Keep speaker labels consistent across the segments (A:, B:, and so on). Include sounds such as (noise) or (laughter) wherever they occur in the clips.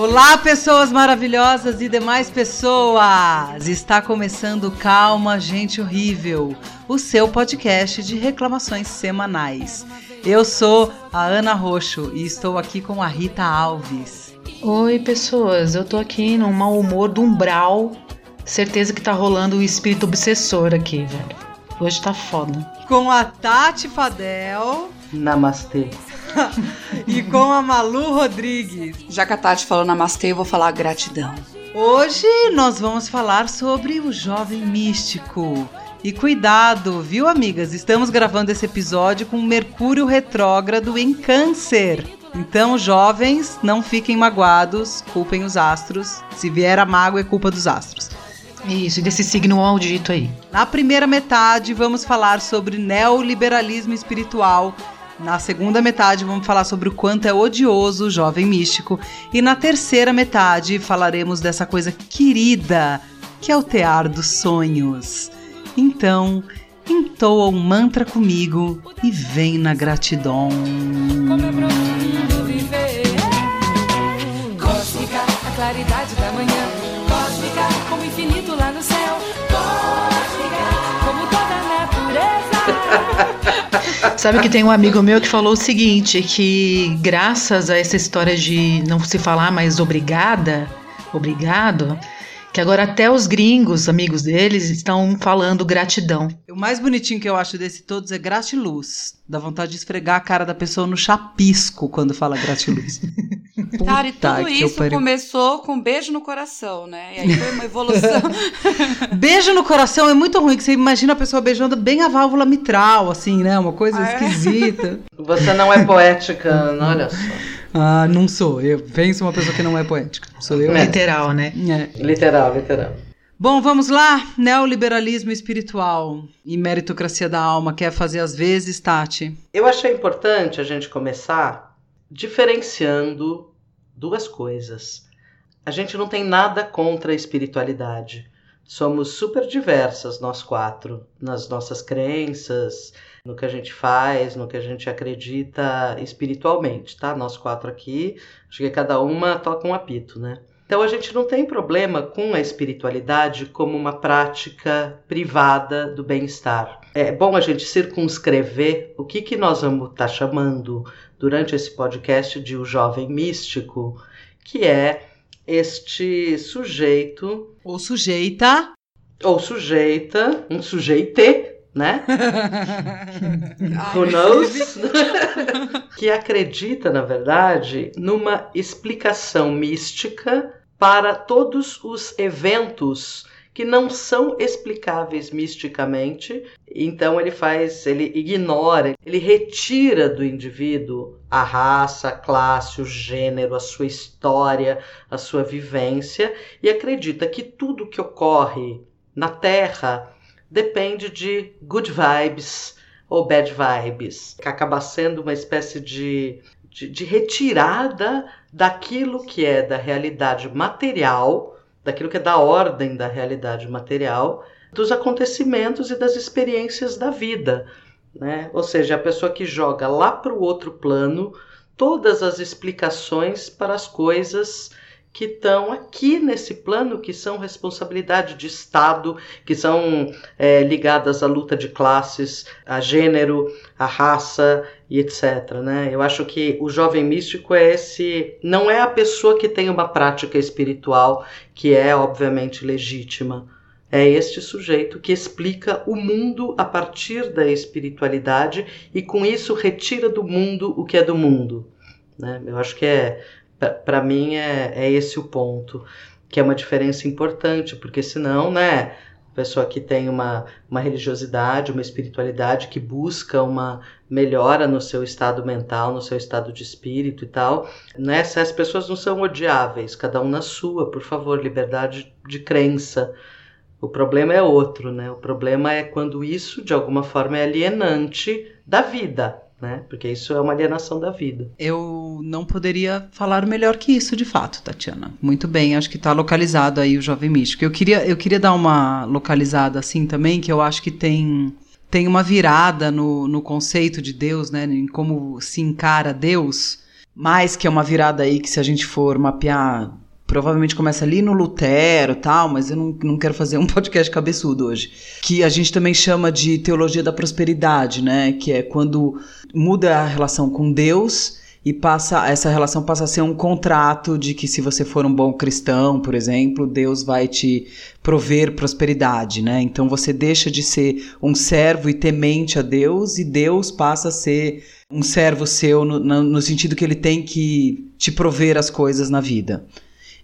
A: Olá, pessoas maravilhosas e demais pessoas! Está começando Calma, Gente Horrível, o seu podcast de reclamações semanais. Eu sou a Ana Roxo e estou aqui com a Rita Alves.
B: Oi, pessoas, eu tô aqui no mau humor do umbral. Certeza que tá rolando o espírito obsessor aqui, velho. Hoje tá foda.
A: Com a Tati Fadel.
C: Namastê. (laughs)
A: e com a Malu Rodrigues.
D: Já que a Tati falou namastê, eu vou falar gratidão.
A: Hoje nós vamos falar sobre o jovem místico. E cuidado, viu, amigas? Estamos gravando esse episódio com Mercúrio retrógrado em Câncer. Então, jovens, não fiquem magoados, culpem os astros. Se vier a mágoa, é culpa dos astros.
B: Isso, e desse signo maldito aí.
A: Na primeira metade, vamos falar sobre neoliberalismo espiritual na segunda metade, vamos falar sobre o quanto é odioso o jovem místico. E na terceira metade, falaremos dessa coisa querida que é o tear dos sonhos. Então, entoa um mantra comigo e vem na gratidão. Como é
B: Sabe que tem um amigo meu que falou o seguinte, que graças a essa história de não se falar mais obrigada, obrigado, que agora até os gringos, amigos deles, estão falando gratidão.
A: O mais bonitinho que eu acho desse todos é gratiluz. Dá vontade de esfregar a cara da pessoa no chapisco quando fala gratiluz. (laughs)
D: Cara, e tudo isso começou com um beijo no coração, né? E aí foi uma evolução. (laughs)
A: beijo no coração é muito ruim, que você imagina a pessoa beijando bem a válvula mitral, assim, né? Uma coisa ah, é? esquisita.
C: Você não é poética, olha só.
A: Ah, não sou. Eu penso uma pessoa que não é poética. Sou eu.
B: É. Literal, né?
C: É. Literal, literal.
A: Bom, vamos lá. Neoliberalismo espiritual e meritocracia da alma. Quer fazer as vezes, Tati?
C: Eu achei importante a gente começar diferenciando duas coisas. A gente não tem nada contra a espiritualidade. Somos super diversas, nós quatro, nas nossas crenças, no que a gente faz, no que a gente acredita espiritualmente, tá? Nós quatro aqui, acho que cada uma toca um apito, né? Então a gente não tem problema com a espiritualidade como uma prática privada do bem-estar. É bom a gente circunscrever o que, que nós vamos estar tá chamando durante esse podcast de o jovem místico, que é este sujeito
A: ou sujeita
C: ou sujeita, um sujeite né? (laughs) Who knows? (laughs) que acredita, na verdade, numa explicação mística para todos os eventos que não são explicáveis misticamente. Então ele faz, ele ignora, ele retira do indivíduo a raça, a classe, o gênero, a sua história, a sua vivência e acredita que tudo que ocorre na Terra depende de good vibes ou bad vibes, que acaba sendo uma espécie de, de, de retirada daquilo que é da realidade material, daquilo que é da ordem da realidade material, dos acontecimentos e das experiências da vida. Né? Ou seja, a pessoa que joga lá para o outro plano todas as explicações para as coisas que estão aqui nesse plano, que são responsabilidade de Estado, que são é, ligadas à luta de classes, a gênero, a raça e etc. Né? Eu acho que o jovem místico é esse, não é a pessoa que tem uma prática espiritual que é obviamente legítima. É este sujeito que explica o mundo a partir da espiritualidade e com isso retira do mundo o que é do mundo. Né? Eu acho que é para mim é, é esse o ponto, que é uma diferença importante, porque senão, né, pessoa que tem uma, uma religiosidade, uma espiritualidade que busca uma melhora no seu estado mental, no seu estado de espírito e tal, né, as pessoas não são odiáveis, cada um na sua, por favor, liberdade de crença. O problema é outro, né? O problema é quando isso, de alguma forma, é alienante da vida, né? Porque isso é uma alienação da vida.
A: Eu não poderia falar melhor que isso, de fato, Tatiana. Muito bem, acho que está localizado aí o jovem místico. Eu queria, eu queria dar uma localizada assim também, que eu acho que tem tem uma virada no, no conceito de Deus, né? Em como se encara Deus. mais que é uma virada aí que se a gente for mapear provavelmente começa ali no Lutero tal, mas eu não, não quero fazer um (laughs) podcast cabeçudo hoje. Que a gente também chama de teologia da prosperidade, né? Que é quando muda a relação com Deus e passa essa relação passa a ser um contrato de que se você for um bom cristão, por exemplo, Deus vai te prover prosperidade, né? Então você deixa de ser um servo e temente a Deus e Deus passa a ser um servo seu no, no, sentido que ele tem que te prover as coisas na vida.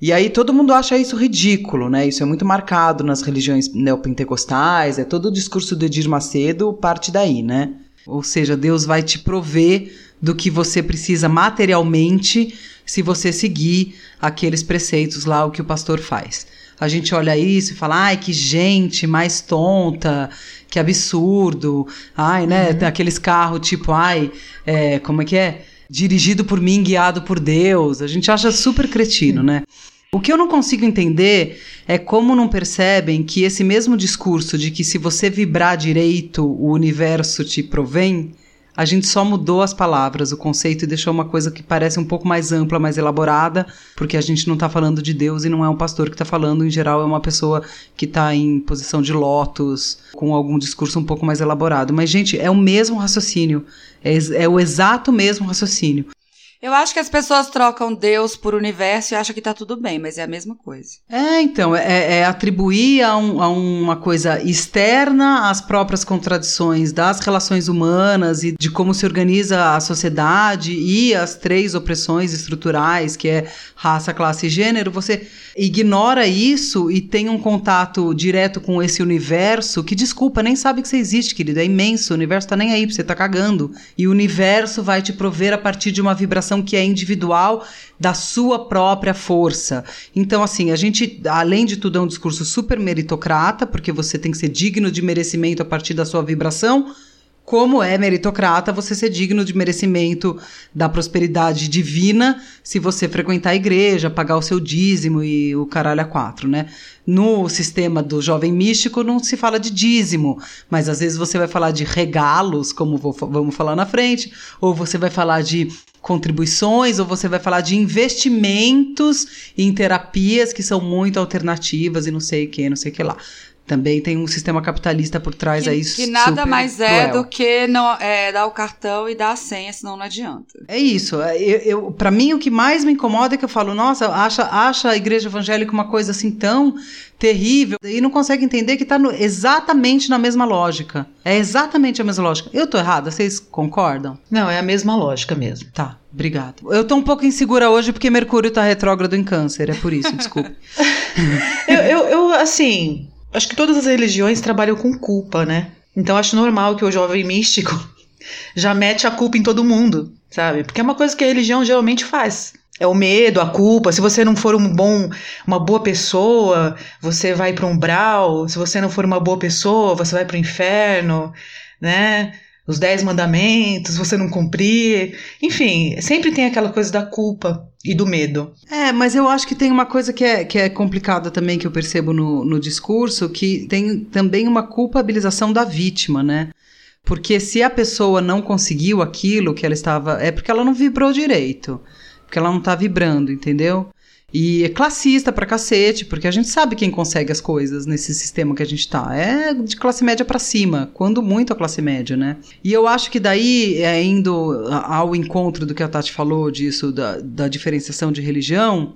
A: E aí todo mundo acha isso ridículo, né? Isso é muito marcado nas religiões neopentecostais, é todo o discurso do Edir Macedo parte daí, né? Ou seja, Deus vai te prover do que você precisa materialmente se você seguir aqueles preceitos lá, o que o pastor faz. A gente olha isso e fala, ai, que gente mais tonta, que absurdo, ai, né, uhum. aqueles carros tipo, ai, é, como é que é? Dirigido por mim, guiado por Deus. A gente acha super cretino, né? O que eu não consigo entender é como não percebem que esse mesmo discurso de que se você vibrar direito, o universo te provém, a gente só mudou as palavras, o conceito e deixou uma coisa que parece um pouco mais ampla, mais elaborada, porque a gente não está falando de Deus e não é um pastor que está falando, em geral é uma pessoa que está em posição de lótus, com algum discurso um pouco mais elaborado. Mas, gente, é o mesmo raciocínio, é, é o exato mesmo raciocínio.
D: Eu acho que as pessoas trocam Deus por universo e acham que tá tudo bem, mas é a mesma coisa.
A: É, então, é, é atribuir a, um, a, uma coisa externa às próprias contradições das relações humanas e de como se organiza a sociedade e as três opressões estruturais, que é raça, classe e gênero. Você ignora isso e tem um contato direto com esse universo que, desculpa, nem sabe que você existe, querido. É imenso. O universo tá nem aí, você tá cagando. E o universo vai te prover a partir de uma vibração que é individual da sua própria força. Então, assim, a gente, além de tudo, é um discurso super meritocrata, porque você tem que ser digno de merecimento a partir da sua vibração como é meritocrata você ser digno de merecimento da prosperidade divina se você frequentar a igreja, pagar o seu dízimo e o caralho a quatro, né? No sistema do jovem místico não se fala de dízimo, mas às vezes você vai falar de regalos, como vou, vamos falar na frente, ou você vai falar de contribuições, ou você vai falar de investimentos em terapias que são muito alternativas e não sei o que, não sei o que lá também tem um sistema capitalista por trás
D: que,
A: aí
D: que nada mais é do que não é, dar o cartão e dar a senha, senão não adianta.
A: É isso. É, eu, eu para mim o que mais me incomoda é que eu falo, nossa, acha, acha a igreja evangélica uma coisa assim tão terrível e não consegue entender que está exatamente na mesma lógica. É exatamente a mesma lógica. Eu tô errada, vocês concordam?
B: Não, é a mesma lógica mesmo.
A: Tá, obrigado. Eu tô um pouco insegura hoje porque Mercúrio tá retrógrado em câncer, é por isso, desculpe. (laughs)
B: eu, eu, eu, assim, acho que todas as religiões trabalham com culpa, né? Então acho normal que o jovem místico (laughs) já mete a culpa em todo mundo, sabe? Porque é uma coisa que a religião geralmente faz. É o medo, a culpa. Se você não for um bom, uma boa pessoa, você vai para um umbral. Se você não for uma boa pessoa, você vai para o inferno, né? Os dez mandamentos, você não cumprir. Enfim, sempre tem aquela coisa da culpa e do medo.
A: É, mas eu acho que tem uma coisa que é, que é complicada também que eu percebo no, no discurso, que tem também uma culpabilização da vítima, né? Porque se a pessoa não conseguiu aquilo que ela estava. É porque ela não vibrou direito. Porque ela não está vibrando, entendeu? E é classista pra cacete, porque a gente sabe quem consegue as coisas nesse sistema que a gente tá. É de classe média para cima, quando muito a classe média, né? E eu acho que daí, é, indo ao encontro do que a Tati falou disso, da, da diferenciação de religião,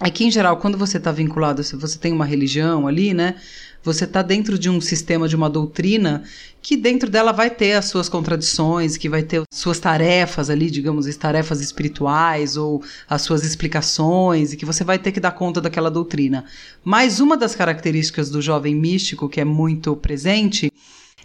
A: é que, em geral, quando você está vinculado, se você tem uma religião ali, né? Você está dentro de um sistema, de uma doutrina, que dentro dela vai ter as suas contradições, que vai ter suas tarefas ali, digamos, as tarefas espirituais ou as suas explicações, e que você vai ter que dar conta daquela doutrina. Mas uma das características do jovem místico, que é muito presente,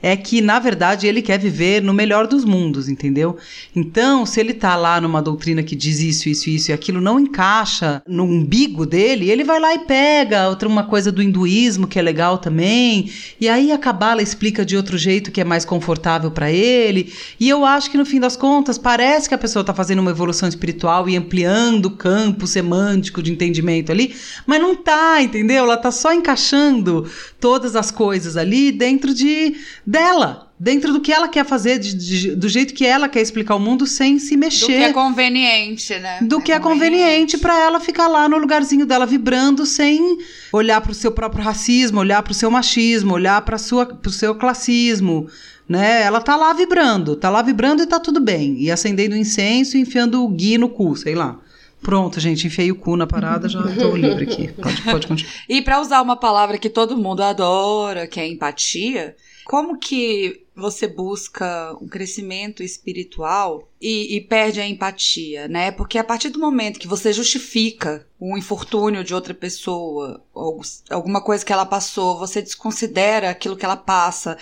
A: é que, na verdade, ele quer viver no melhor dos mundos, entendeu? Então, se ele tá lá numa doutrina que diz isso, isso, isso e aquilo não encaixa no umbigo dele, ele vai lá e pega outra uma coisa do hinduísmo que é legal também, e aí a cabala explica de outro jeito que é mais confortável para ele. E eu acho que no fim das contas parece que a pessoa tá fazendo uma evolução espiritual e ampliando o campo semântico de entendimento ali, mas não tá, entendeu? Ela tá só encaixando todas as coisas ali dentro de dela. dentro do que ela quer fazer, de, de, do jeito que ela quer explicar o mundo sem se mexer. Do que
D: é conveniente, né?
A: Do é que é conveniente para ela ficar lá no lugarzinho dela vibrando sem olhar para o seu próprio racismo, olhar para o seu machismo, olhar para o seu classismo. Né? Ela tá lá vibrando, tá lá vibrando e tá tudo bem. E acendendo incenso e enfiando o gui no cu, sei lá. Pronto, gente, enfiei o cu na parada, já estou livre aqui. Pode, pode continuar.
D: E para usar uma palavra que todo mundo adora, que é empatia, como que você busca um crescimento espiritual e, e, perde a empatia, né? Porque a partir do momento que você justifica um infortúnio de outra pessoa, ou alguma coisa que ela passou, você desconsidera aquilo que ela passa,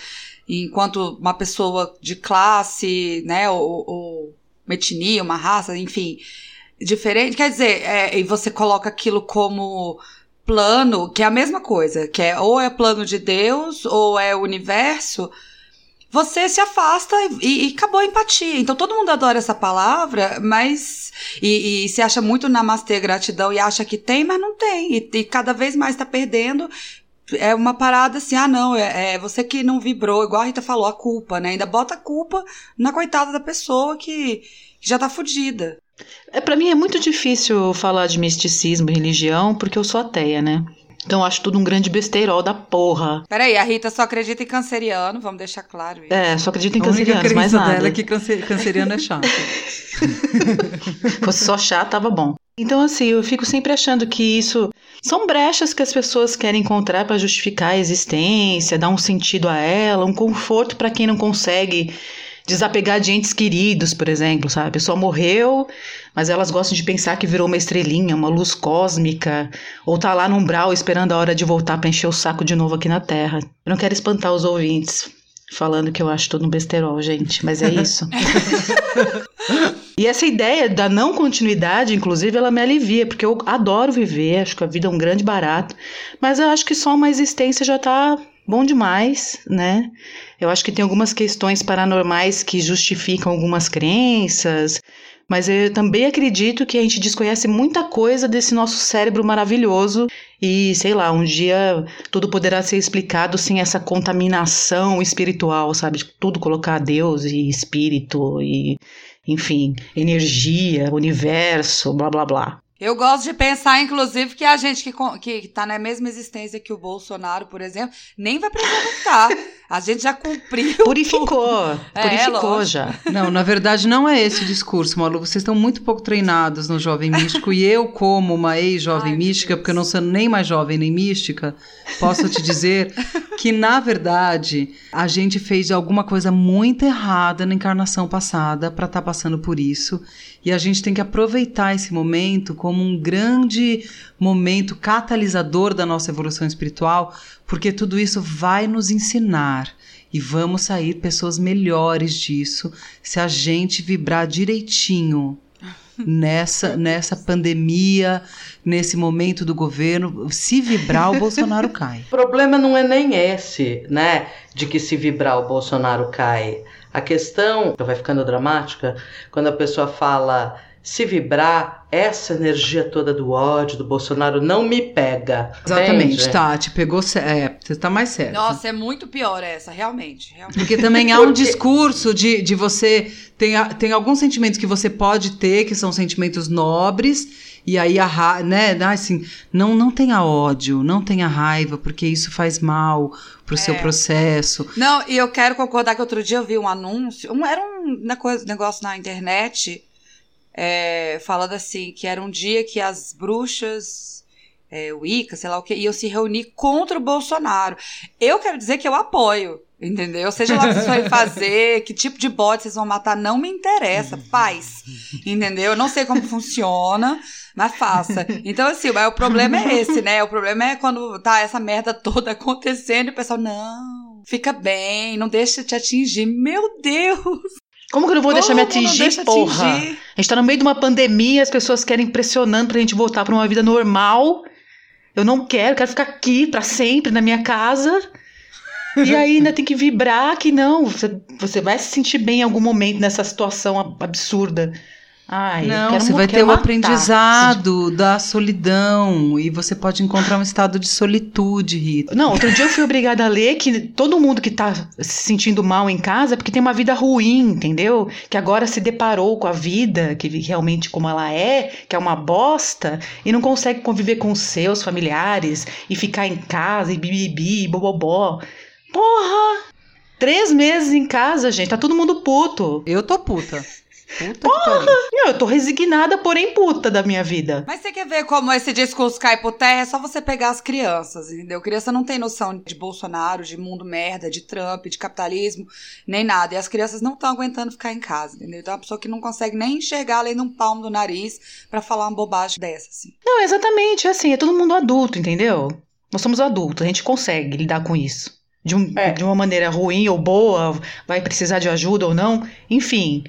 D: enquanto uma pessoa de classe, né, ou, ou uma etnia, uma raça, enfim, diferente. Quer dizer, é, e você coloca aquilo como plano, que é a mesma coisa, que é ou é plano de Deus ou é o universo, você se afasta e, e acabou a empatia. Então todo mundo adora essa palavra, mas. E, e se acha muito namastê, gratidão, e acha que tem, mas não tem. E, e cada vez mais está perdendo. É uma parada assim, ah, não, é, é, você que não vibrou, igual a Rita falou, a culpa, né? Ainda bota a culpa na coitada da pessoa que, que já tá fodida.
B: É, para mim é muito difícil falar de misticismo e religião porque eu sou ateia, né? Então eu acho tudo um grande besteirol da porra.
D: Peraí, a Rita só acredita em canceriano, vamos deixar claro isso.
B: É, só acredita em canceriano, mais nada. dela
A: é que canceriano é chato. (laughs)
B: Fosse só chato, tava bom. Então, assim, eu fico sempre achando que isso são brechas que as pessoas querem encontrar para justificar a existência, dar um sentido a ela, um conforto para quem não consegue desapegar de entes queridos, por exemplo, sabe? A pessoa morreu, mas elas gostam de pensar que virou uma estrelinha, uma luz cósmica, ou tá lá no umbral esperando a hora de voltar para encher o saco de novo aqui na Terra. Eu não quero espantar os ouvintes falando que eu acho tudo um besterol, gente, mas é isso. (laughs) e essa ideia da não continuidade, inclusive, ela me alivia, porque eu adoro viver, acho que a vida é um grande barato, mas eu acho que só uma existência já tá bom demais, né? Eu acho que tem algumas questões paranormais que justificam algumas crenças, mas eu também acredito que a gente desconhece muita coisa desse nosso cérebro maravilhoso e, sei lá, um dia tudo poderá ser explicado sem essa contaminação espiritual, sabe? Tudo colocar Deus e espírito e, enfim, energia, universo, blá blá blá.
D: Eu gosto de pensar, inclusive, que a gente que, que tá na mesma existência que o Bolsonaro, por exemplo, nem vai precisar lutar. (laughs) A gente já cumpriu.
B: Purificou. (laughs) É, purificou é, já.
A: Não, na verdade, não é esse o discurso, Malu. Vocês estão muito pouco treinados no Jovem Místico. e eu, como uma ex-jovem mística, porque eu não sendo nem mais jovem nem mística, posso te dizer (laughs) que, na verdade, a gente fez alguma coisa muito errada na encarnação passada para estar tá passando por isso. E a gente tem que aproveitar esse momento como um grande momento catalisador da nossa evolução espiritual, porque tudo isso vai nos ensinar e vamos sair pessoas melhores disso se a gente vibrar direitinho (laughs) nessa nessa pandemia, nesse momento do governo, se vibrar o Bolsonaro (laughs) cai.
C: O problema não é nem esse, né, de que se vibrar o Bolsonaro cai. A questão vai ficando dramática quando a pessoa fala se vibrar, essa energia toda do ódio do Bolsonaro não me pega.
A: Exatamente, entende? tá, te pegou, é, você tá mais certo.
D: Nossa, é muito pior essa, realmente. realmente.
A: Porque também há (laughs) um discurso de, de você, tem, tem alguns sentimentos que você pode ter, que são sentimentos nobres, e aí a né, assim, não não tenha ódio, não tenha raiva, porque isso faz mal pro é. seu processo.
D: Não, e eu quero concordar que outro dia eu vi um anúncio, um, era um negócio na internet é, falando assim, que era um dia que as bruxas, é, Wicca, sei lá o que, iam se reunir contra o Bolsonaro. Eu quero dizer que eu apoio, entendeu? Seja lá o que vocês forem (laughs) fazer, que tipo de bode vocês vão matar, não me interessa, faz, entendeu? Eu não sei como funciona, mas faça. Então, assim, o problema é esse, né? O problema é quando tá essa merda toda acontecendo e o pessoal, não, fica bem, não deixa te atingir. Meu Deus!
B: Como que eu não vou Como deixar me atingir, porra? Atingir? A gente tá no meio de uma pandemia, as pessoas querem pressionando pra gente voltar pra uma vida normal. Eu não quero, quero ficar aqui para sempre na minha casa. E aí ainda tem que vibrar que não, você, você vai se sentir bem em algum momento nessa situação absurda. Ai,
A: Não, você vai ter o
B: matar.
A: aprendizado da solidão e você pode encontrar um estado de solitude, Rita.
B: Não, outro dia eu fui obrigada a ler que todo mundo que tá se sentindo mal em casa é porque tem uma vida ruim, entendeu? Que agora se deparou com a vida, que realmente como ela é, que é uma bosta, e não consegue conviver com seus familiares e ficar em casa e bibibi, bobobó. Porra! Três meses em casa, gente, tá todo mundo puto.
A: Eu tô puta. Puta.
B: Não, eu tô resignada, porém puta da minha vida.
D: Mas você quer ver como esse discurso cai por terra? É só você pegar as crianças, entendeu? Criança não tem noção de Bolsonaro, de mundo merda, de Trump, de capitalismo, nem nada. E as crianças não estão aguentando ficar em casa, entendeu? Então é uma pessoa que não consegue nem enxergar além de um palmo do nariz pra falar uma bobagem dessa, assim.
B: Não, exatamente, é assim, é todo mundo adulto, entendeu? Nós somos adultos, a gente consegue lidar com isso. De, um-
C: É.
B: de uma maneira ruim ou boa, vai precisar de ajuda ou não, enfim.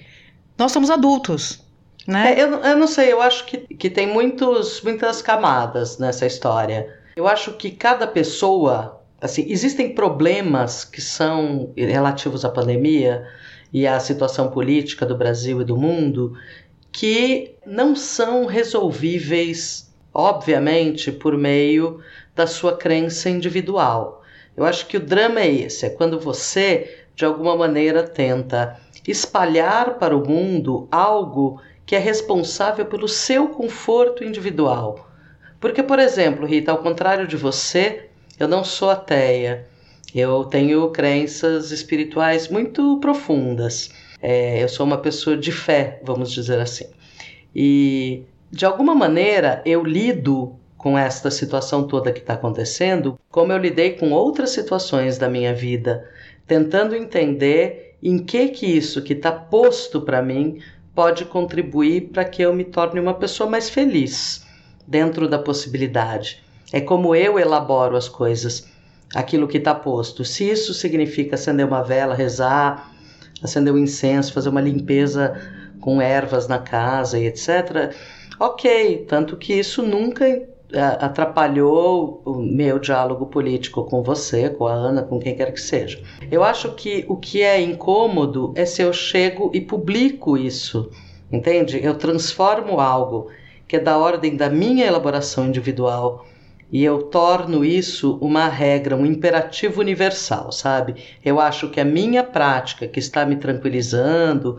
B: Nós somos adultos, né?
C: É, eu, eu não sei, eu acho que, que tem muitos, muitas camadas nessa história. Eu acho que cada pessoa, assim, existem problemas que são relativos à pandemia e à situação política do Brasil e do mundo que não são resolvíveis, obviamente, por meio da sua crença individual. Eu acho que o drama é esse, é quando você, de alguma maneira, tenta espalhar para o mundo algo que é responsável pelo seu conforto individual. Porque, por exemplo, Rita, ao contrário de você, eu não sou ateia. Eu tenho crenças espirituais muito profundas. É, eu sou uma pessoa de fé, vamos dizer assim. E, de alguma maneira, eu lido com esta situação toda que está acontecendo, como eu lidei com outras situações da minha vida, tentando entender em que que isso que está posto para mim pode contribuir para que eu me torne uma pessoa mais feliz dentro da possibilidade. É como eu elaboro as coisas, aquilo que está posto. Se isso significa acender uma vela, rezar, acender um incenso, fazer uma limpeza com ervas na casa e etc. Ok, tanto que isso nunca atrapalhou o meu diálogo político com você, com a Ana, com quem quer que seja. Eu acho que o que é incômodo é se eu chego e publico isso, entende? Eu transformo algo que é da ordem da minha elaboração individual e eu torno isso uma regra, um imperativo universal, sabe? Eu acho que a minha prática que está me tranquilizando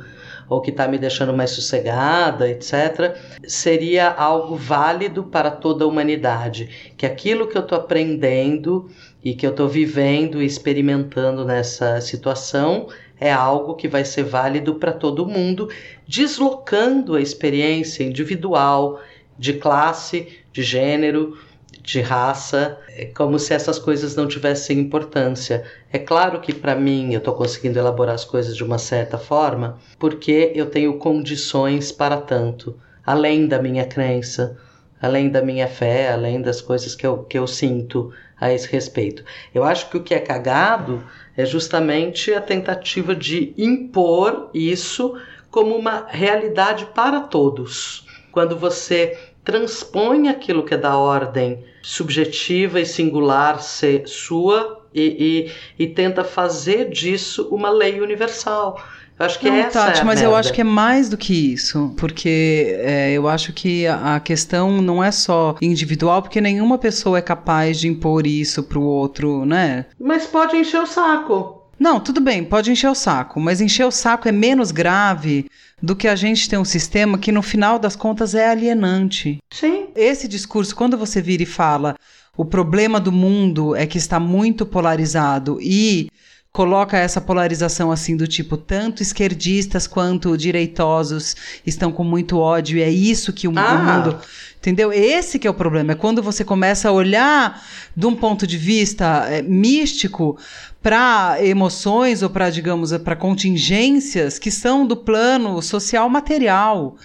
C: ou que está me deixando mais sossegada, etc., seria algo válido para toda a humanidade. Que aquilo que eu estou aprendendo e que eu estou vivendo e experimentando nessa situação é algo que vai ser válido para todo mundo, deslocando a experiência individual de classe, de gênero, de raça, é como se essas coisas não tivessem importância. É claro que para mim eu estou conseguindo elaborar as coisas de uma certa forma, porque eu tenho condições para tanto, além da minha crença, além da minha fé, além das coisas que eu, que eu sinto a esse respeito. Eu acho que o que é cagado é justamente a tentativa de impor isso como uma realidade para todos. Quando você transpõe aquilo que é da ordem subjetiva e singular ser sua e, e, e tenta fazer disso uma lei universal. Eu acho que
A: Não,
C: essa
A: Tati,
C: é
A: mas eu
C: merda.
A: acho que é mais do que isso, porque é, eu acho que a, a questão não é só individual, porque nenhuma pessoa é capaz de impor isso pro outro, né?
C: Mas pode encher o saco.
A: Não, tudo bem, pode encher o saco, mas encher o saco é menos grave do que a gente ter um sistema que no final das contas é alienante.
C: Sim.
A: Esse discurso, quando você vira e fala o problema do mundo é que está muito polarizado e coloca essa polarização assim do tipo tanto esquerdistas quanto direitosos estão com muito ódio e é isso que o, o
C: Ah.
A: mundo entendeu esse que é o problema é quando você começa a olhar de um ponto de vista é, místico para emoções ou para digamos para contingências que são do plano social material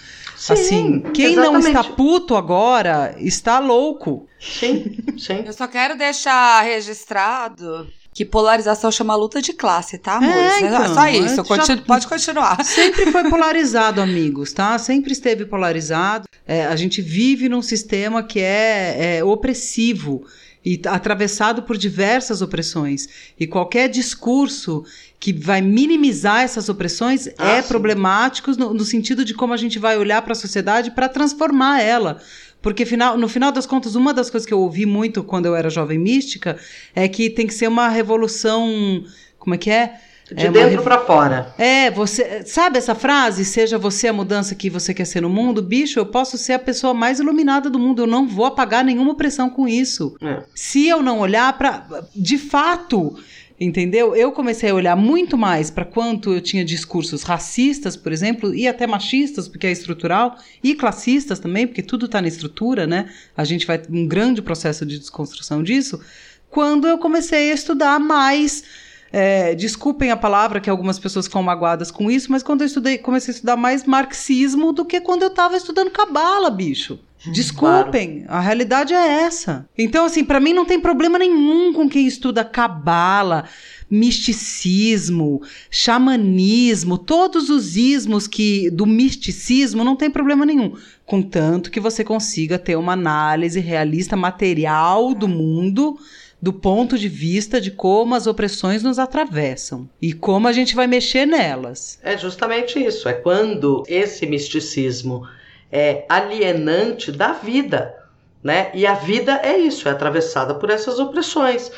C: Sim,
A: assim quem não
C: exatamente.
A: está puto agora está louco
C: Sim, sim.
D: Eu só quero deixar registrado que polarização chama luta de classe, tá, amores?
A: É, então,
D: só isso.
A: já-
D: continu- Pode continuar.
A: Sempre foi (laughs) polarizado, amigos, tá? Sempre esteve polarizado. É, a gente vive num sistema que é, é opressivo. E atravessado por diversas opressões. E qualquer discurso que vai minimizar essas opressões ah, é sim. problemático no, no, sentido de como a gente vai olhar para a sociedade para transformar ela. Porque final, no final das contas, uma das coisas que eu ouvi muito quando eu era jovem mística é que tem que ser uma revolução. Como é que é?
C: De é dentro para fora.
A: É, você. Sabe essa frase? Seja você a mudança que você quer ser no mundo? Bicho, eu posso ser a pessoa mais iluminada do mundo. Eu não vou apagar nenhuma pressão com isso. É. Se eu não olhar para. De fato. Entendeu? Eu comecei a olhar muito mais para quanto eu tinha discursos racistas, por exemplo, e até machistas, porque é estrutural, e classistas também, porque tudo está na estrutura, né? A gente vai um grande processo de desconstrução disso. Quando eu comecei a estudar mais é, desculpem a palavra que algumas pessoas ficam magoadas com isso, mas quando eu estudei, comecei a estudar mais marxismo do que quando eu estava estudando cabala, bicho. Desculpem, claro. a realidade é essa. Então, assim, para mim não tem problema nenhum com quem estuda cabala, misticismo, xamanismo, todos os ismos que do misticismo não tem problema nenhum, contanto que você consiga ter uma análise realista material do mundo do ponto de vista de como as opressões nos atravessam e como a gente vai mexer nelas.
C: É justamente isso. É quando esse misticismo é alienante da vida, né? E a vida é isso, é atravessada por essas opressões.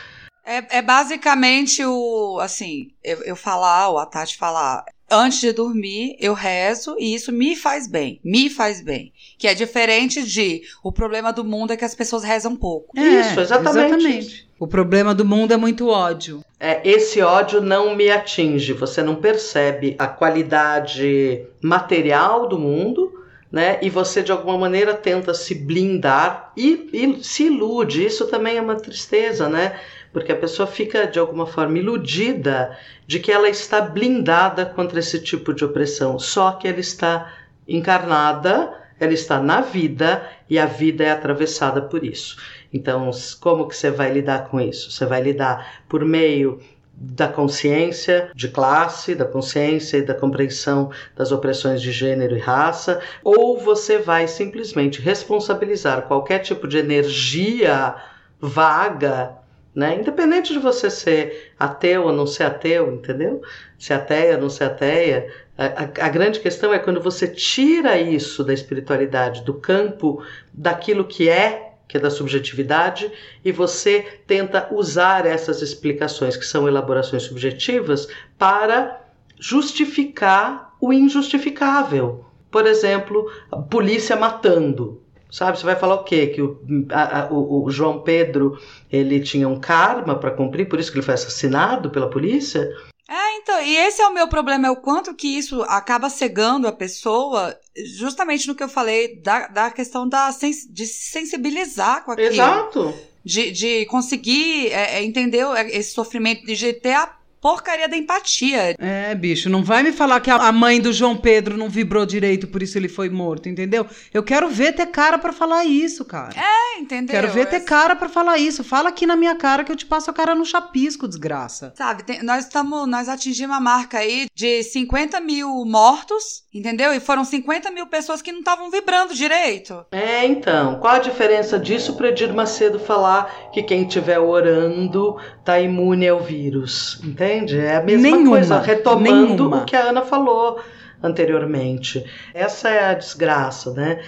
D: É, é basicamente o, assim, eu, eu falar, ou a Tati falar, antes de dormir, eu rezo e isso me faz bem. Me faz bem. Que é diferente de o problema do mundo é que as pessoas rezam pouco.
A: É, isso, exatamente. exatamente. O problema do mundo é muito ódio.
C: É, esse ódio não me atinge. Você não percebe a qualidade material do mundo, né? E você de alguma maneira tenta se blindar e, e se ilude. Isso também é uma tristeza, né? Porque a pessoa fica de alguma forma iludida de que ela está blindada contra esse tipo de opressão. Só que ela está encarnada, ela está na vida e a vida é atravessada por isso. Então, como que você vai lidar com isso? Você vai lidar por meio da consciência de classe, da consciência e da compreensão das opressões de gênero e raça, ou você vai simplesmente responsabilizar qualquer tipo de energia vaga, né? Independente de você ser ateu ou não ser ateu, entendeu? Ser ateia ou não ser ateia, a, a, a, grande questão é quando você tira isso da espiritualidade, do campo daquilo que é que é da subjetividade, e você tenta usar essas explicações, que são elaborações subjetivas, para justificar o injustificável. Por exemplo, polícia matando. Sabe, você vai falar o quê? Que o, a, o, o João Pedro ele tinha um karma para cumprir, por isso que ele foi assassinado pela polícia?
D: É, então, e esse é o meu problema, é o quanto que isso acaba cegando a pessoa, justamente no que eu falei, da, da questão da sens de sensibilizar com aquilo.
C: Exato.
D: De, de conseguir é, é entender esse sofrimento, de ter a porcaria da empatia.
A: É, bicho, não vai me falar que a mãe do João Pedro não vibrou direito, por isso ele foi morto, entendeu? Eu quero ver ter cara para falar isso, cara.
D: É, entendeu?
A: Quero ver ter cara para falar isso. Fala aqui na minha cara que eu te passo a cara no chapisco, desgraça.
D: Sabe, tem, nós estamos, nós atingimos a marca aí de 50 mil mortos, entendeu? E foram 50 mil pessoas que não estavam vibrando direito.
C: É, então, qual a diferença disso para Edir Macedo falar que quem estiver orando tá imune ao vírus, entende? Entende? É a mesma nenhuma, coisa, retomando nenhuma. o que a Ana falou anteriormente. Essa é a desgraça, né?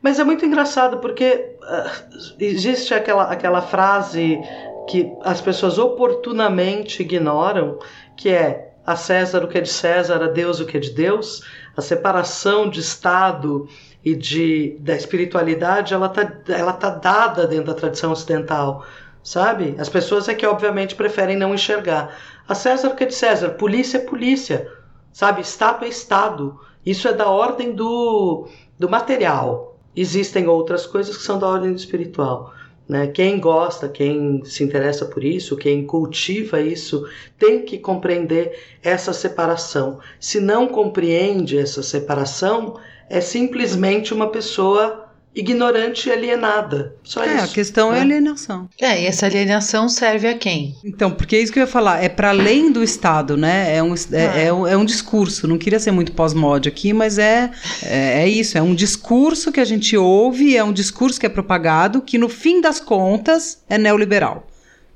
C: Mas é muito engraçado porque uh, existe aquela, aquela frase que as pessoas oportunamente ignoram, que é a César o que é de César, a Deus o que é de Deus. A separação de Estado e de, da espiritualidade, ela está ela tá dada dentro da tradição ocidental, sabe? As pessoas é que obviamente preferem não enxergar. A César o que é de César, polícia é polícia, sabe? Estado é Estado. Isso é da ordem do, do material. Existem outras coisas que são da ordem do espiritual. Né? Quem gosta, quem se interessa por isso, quem cultiva isso, tem que compreender essa separação. Se não compreende essa separação, é simplesmente uma pessoa ignorante e alienada. Só
A: é,
C: isso.
A: a questão
C: né?
A: é alienação.
B: É, e essa alienação serve a quem?
A: Então, porque é isso que eu ia falar, é para além do Estado, né? É um, é,
B: Ah.
A: é um, é um discurso, não queria ser muito pós-mod aqui, mas é, é, é isso, é um discurso que a gente ouve, é um discurso que é propagado, que no fim das contas é neoliberal.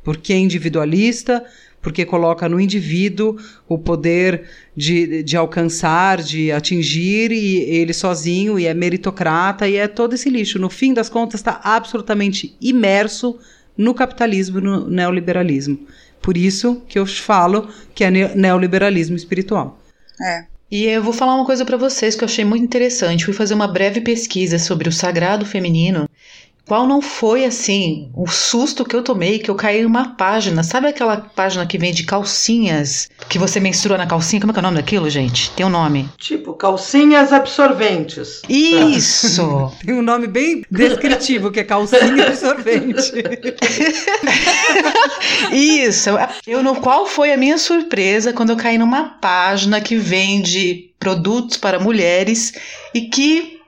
A: Porque é individualista, porque coloca no indivíduo o poder de, de alcançar, de atingir, e ele sozinho, e é meritocrata, e é todo esse lixo. No fim das contas, está absolutamente imerso no capitalismo e no neoliberalismo. Por isso que eu falo que é ne- neoliberalismo espiritual.
D: É.
B: E eu vou falar uma coisa pra vocês que eu achei muito interessante. Fui fazer uma breve pesquisa sobre o sagrado feminino. Qual não foi assim o susto que eu tomei que eu caí numa página? Sabe aquela página que vende calcinhas que você menstrua na calcinha? Como é que é o nome daquilo, gente? Tem um nome.
C: Tipo, calcinhas absorventes.
B: Isso. (laughs)
A: Tem um nome bem descritivo, que é calcinha absorvente. (laughs)
B: Isso. Eu não. Qual foi a minha surpresa quando eu caí numa página que vende produtos para mulheres e que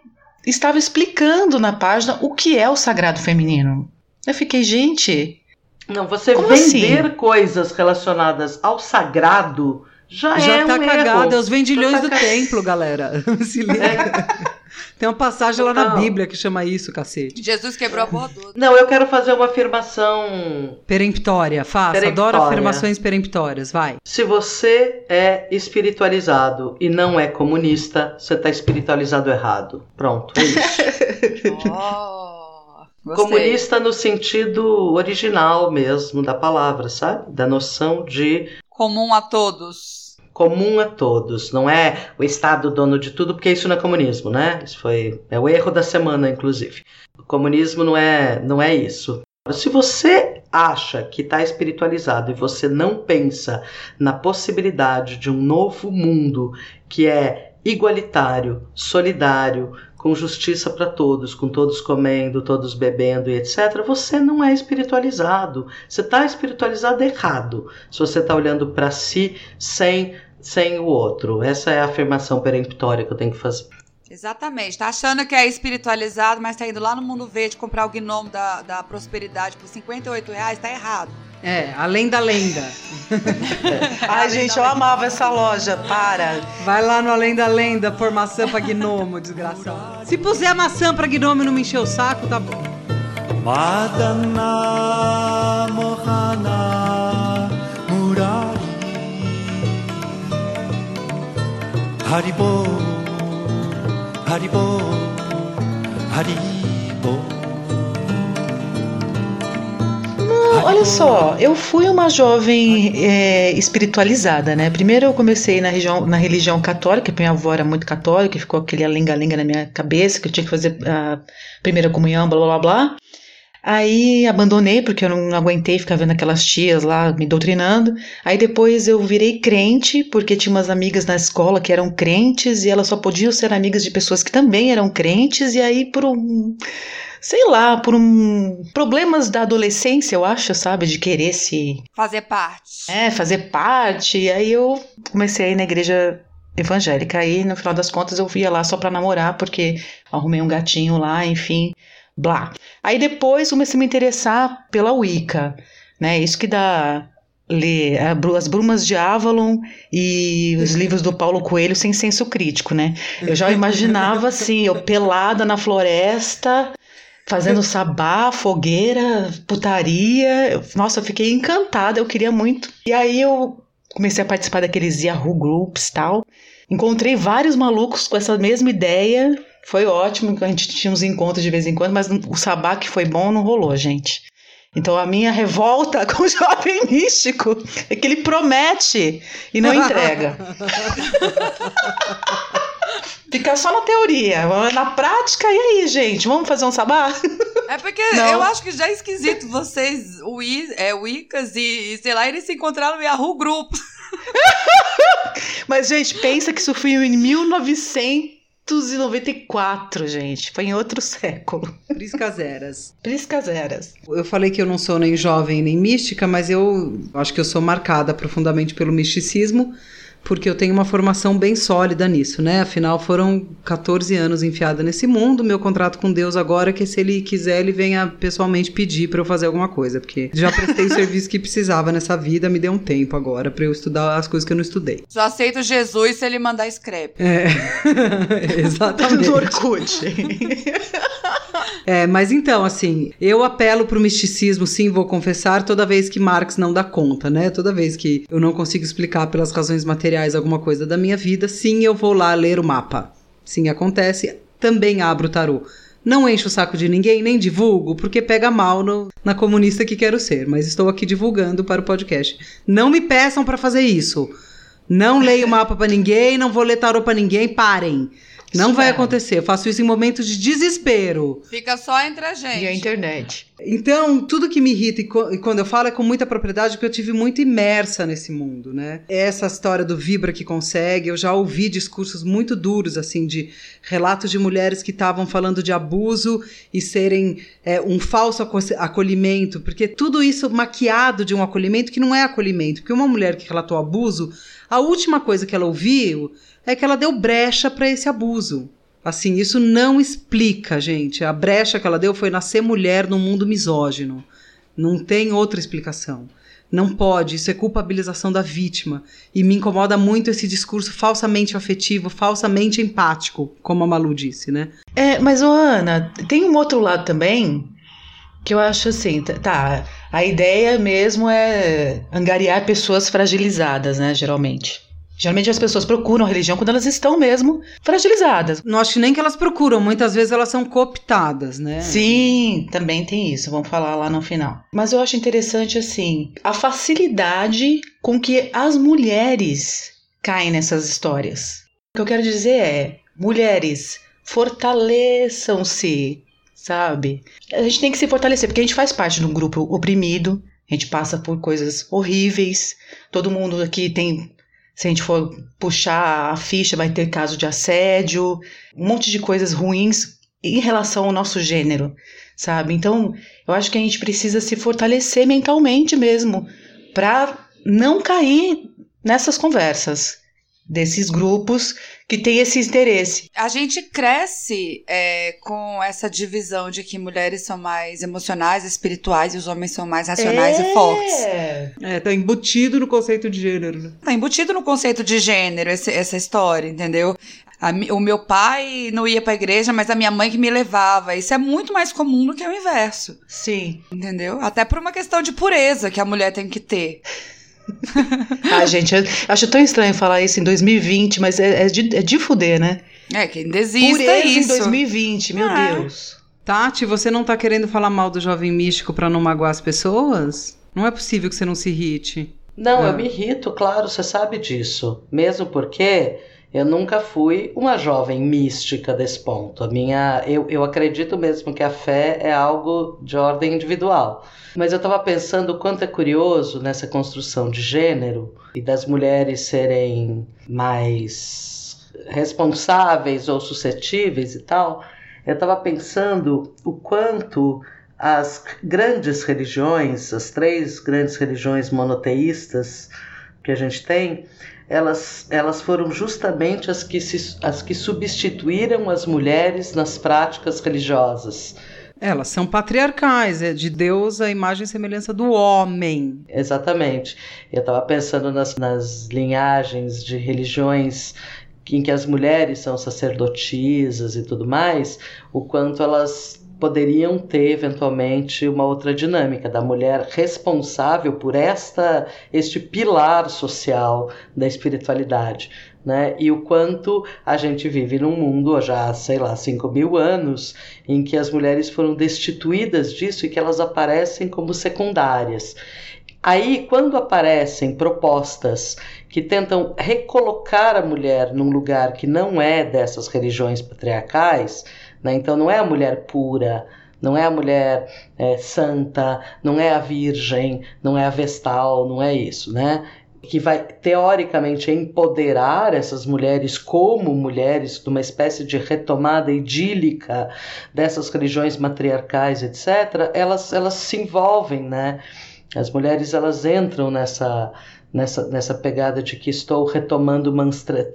B: estava explicando na página o que é o sagrado feminino. Eu fiquei, gente,
C: Não, você vender
B: assim?
C: coisas relacionadas ao sagrado já,
A: Já
C: é
A: tá
C: um
A: cagado, é
C: erro.
A: os vendilhões
C: Já
A: do
C: tá ca-
A: templo, galera. (laughs) Se liga. Tem uma passagem lá na
C: Não.
A: Bíblia que chama isso, cacete.
D: Jesus quebrou a porra toda.
C: Não, eu quero fazer uma afirmação.
A: Peremptória, faça. Adoro
C: Peremptória.
A: afirmações peremptórias, vai.
C: Se você é espiritualizado e não é comunista, você tá espiritualizado errado. Pronto, é isso. (laughs)
D: Oh,
C: comunista no sentido original mesmo da palavra, sabe? Da noção de
D: Comum a todos.
C: comum a todos, não é o Estado dono de tudo, porque isso não é comunismo, né? Isso foi é o erro da semana, inclusive. O comunismo não é não é isso. Se você acha que está espiritualizado e você não pensa na possibilidade de um novo mundo que é igualitário, solidário, com justiça para todos, com todos comendo, todos bebendo e etc., você não é espiritualizado. Você está espiritualizado errado. Se você está olhando para si sem, sem o outro. Essa é a afirmação peremptória que eu tenho que fazer.
D: Exatamente. Tá achando que é espiritualizado, mas tá indo lá no mundo verde comprar o gnomo da, da prosperidade por 58 reais, tá errado.
A: É, além da lenda. (laughs)
B: Ai, gente, eu amava essa loja, para.
A: Vai lá no Além da Lenda pôr maçã pra gnomo, desgraçado. Se puser maçã pra gnomo e não me encher o saco, tá bom.
E: Madana Mohana Murari Haribo Haribo
B: Haribo olha só, eu fui uma jovem é, espiritualizada, né? Primeiro eu comecei na, região, na religião católica, porque minha avó era muito católica, e ficou aquele lenga-lenga na minha cabeça, que eu tinha que fazer a primeira comunhão, blá blá blá. Aí abandonei, porque eu não aguentei ficar vendo aquelas tias lá me doutrinando. Aí depois eu virei crente, porque tinha umas amigas na escola que eram crentes, e elas só podiam ser amigas de pessoas que também eram crentes, e aí por um sei lá, por um problemas da adolescência, eu acho, sabe, de querer se,
D: Fazer parte.
B: é, fazer parte. E aí eu comecei a ir na igreja evangélica. Aí no final das contas eu ia lá só pra namorar, porque arrumei um gatinho lá, enfim, blá. Aí depois comecei a me interessar pela Wicca, né? Isso que dá ler Bru- as Brumas de Avalon e os livros do Paulo Coelho sem senso crítico, né? Eu já (laughs) imaginava assim, eu pelada na floresta, fazendo sabá, fogueira, putaria. Nossa, eu fiquei encantada, eu queria muito. E aí eu comecei a participar daqueles Yahoo Groups tal. Encontrei vários malucos com essa mesma ideia. Foi ótimo, a gente tinha uns encontros de vez em quando, mas o sabá que foi bom não rolou, gente. Então a minha revolta (laughs) com o jovem místico é que ele promete e não (laughs) entrega. (laughs) Fica só na teoria, na prática, e aí, gente? Vamos fazer um sabá? (laughs)
D: É porque
B: Não.
D: eu acho que já é esquisito vocês, o I, é, Wiccas e, e, sei lá, eles se encontraram no Yahoo Group. (laughs)
B: Mas, gente, pensa que isso foi em 1994, gente. Foi em outro século.
A: Priscas eras.
B: Priscas eras.
A: Eu falei que eu não sou nem jovem nem mística, mas eu acho que eu sou marcada profundamente pelo misticismo. Porque eu tenho uma formação bem sólida nisso, né? Afinal, foram 14 anos enfiada nesse mundo. Meu contrato com Deus agora é que se ele quiser, ele venha pessoalmente pedir para eu fazer alguma coisa, porque já prestei o (laughs) serviço que precisava nessa vida, me deu um tempo agora para eu estudar as coisas que eu não estudei.
D: Só aceito Jesus se ele mandar scrap.
A: É, (laughs) exatamente.
B: Do Orkut. (laughs)
A: É, mas então, assim, eu apelo pro misticismo, sim, vou confessar, toda vez que Marx não dá conta, né? Toda vez que eu não consigo explicar pelas razões materiais alguma coisa da minha vida, sim, eu vou lá ler o mapa. Sim, acontece. Também abro o tarô. Não encho o saco de ninguém, nem divulgo, porque pega mal no, na comunista que quero ser, mas estou aqui divulgando para o podcast. Não me peçam para fazer isso. Não leio mapa para ninguém, não vou ler tarô para ninguém, parem. Não vai acontecer. Eu faço isso em momentos de desespero.
D: Fica só entre a gente.
B: E a internet.
A: Então, tudo que me irrita, e, quando eu falo é com muita propriedade, porque eu tive muito imersa nesse mundo, né? Essa história do Vibra que consegue, eu já ouvi discursos muito duros, assim, de relatos de mulheres que estavam falando de abuso e serem é, um falso aco- acolhimento, porque tudo isso maquiado de um acolhimento que não é acolhimento, porque uma mulher que relatou abuso, a última coisa que ela ouviu é que ela deu brecha para esse abuso. Assim, isso não explica, gente. A brecha que ela deu foi nascer mulher num mundo misógino. Não tem outra explicação. Não pode, isso é culpabilização da vítima. E me incomoda muito esse discurso falsamente afetivo, falsamente empático, como a Malu disse, né?
B: É, mas, ô Ana, tem um outro lado também que eu acho assim, tá- a ideia mesmo é angariar pessoas fragilizadas, né, geralmente. Geralmente as pessoas procuram religião quando elas estão mesmo fragilizadas.
A: Não acho nem que elas procuram, muitas vezes elas são cooptadas, né?
B: Sim, também tem isso, vamos falar lá no final. Mas eu acho interessante, assim, a facilidade com que as mulheres caem nessas histórias. O que eu quero dizer é, mulheres, fortaleçam-se, sabe? A gente tem que se fortalecer, porque a gente faz parte de um grupo oprimido, a gente passa por coisas horríveis, todo mundo aqui tem. Se a gente for puxar a ficha, vai ter caso de assédio, um monte de coisas ruins em relação ao nosso gênero, sabe? Então, eu acho que a gente precisa se fortalecer mentalmente mesmo para não cair nessas conversas desses grupos que têm esse interesse.
D: A gente cresce é, com essa divisão de que mulheres são mais emocionais, espirituais e os homens são mais racionais e fortes.
A: É, tá embutido no conceito de gênero, né?
D: Tá embutido no conceito de gênero esse- essa história, entendeu? A o meu pai não ia pra igreja, mas a minha mãe que me levava. Isso é muito mais comum do que o inverso,
B: Sim.
D: entendeu? Até por uma questão de pureza que a mulher tem que ter. (laughs)
B: Ah, gente, eu acho tão estranho falar isso em 2020, mas é, é de, é de fuder, né?
D: É, que ainda existe
B: Pureza
D: isso.
B: em 2020, meu
D: Ah.
B: Deus.
A: Tati, você não tá querendo falar mal do jovem místico pra não magoar as pessoas? Não é possível que você não se irrite.
C: Não,
A: Ah.
C: eu me irrito, claro, você sabe disso. Mesmo porque eu nunca fui uma jovem mística desse ponto. A minha, eu, eu acredito mesmo que a fé é algo de ordem individual. Mas eu estava pensando o quanto é curioso nessa construção de gênero e das mulheres serem mais responsáveis ou suscetíveis e tal. Eu estava pensando o quanto as grandes religiões, as três grandes religiões monoteístas que a gente tem, elas, elas foram justamente as que, se, as que substituíram as mulheres nas práticas religiosas.
A: Elas são patriarcais, é de Deus a imagem e semelhança do homem.
C: Exatamente. Eu estava pensando nas, nas linhagens de religiões em que as mulheres são sacerdotisas e tudo mais, o quanto elas poderiam ter eventualmente uma outra dinâmica da mulher responsável por esta este pilar social da espiritualidade, né? E o quanto a gente vive num mundo já sei lá 5 mil anos em que as mulheres foram destituídas disso e que elas aparecem como secundárias. Aí, quando aparecem propostas que tentam recolocar a mulher num lugar que não é dessas religiões patriarcais, né? então não é a mulher pura, não é a mulher é, santa, não é a virgem, não é a vestal, não é isso, né? Que vai teoricamente empoderar essas mulheres como mulheres, numa espécie de retomada idílica dessas religiões matriarcais, etc. Elas, elas se envolvem, né? As mulheres elas entram nessa nessa, nessa pegada de que estou retomando uma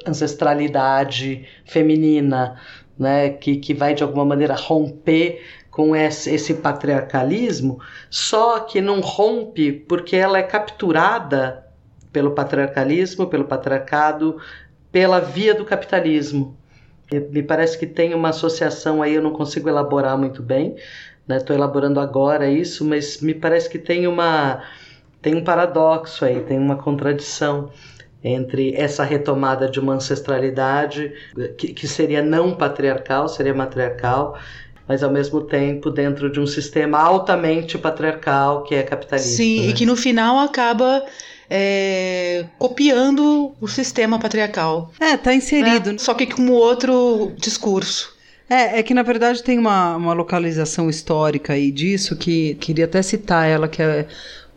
C: ancestralidade feminina, né, que, que vai de alguma maneira romper com esse, esse patriarcalismo, só que não rompe porque ela é capturada pelo patriarcalismo, pelo patriarcado, pela via do capitalismo. Me parece que tem uma associação aí, eu não consigo elaborar muito bem, estou né? elaborando agora isso, mas me parece que tem uma tem um paradoxo aí, tem uma contradição entre essa retomada de uma ancestralidade que, que seria não patriarcal, seria matriarcal, mas ao mesmo tempo dentro de um sistema altamente patriarcal que é capitalista.
B: Sim,
C: né?
B: e que no final acaba é, copiando o sistema patriarcal.
A: É, tá inserido.
B: Né? Só que com outro discurso.
A: É, é que na verdade tem uma, uma localização histórica aí disso que queria até citar ela, que é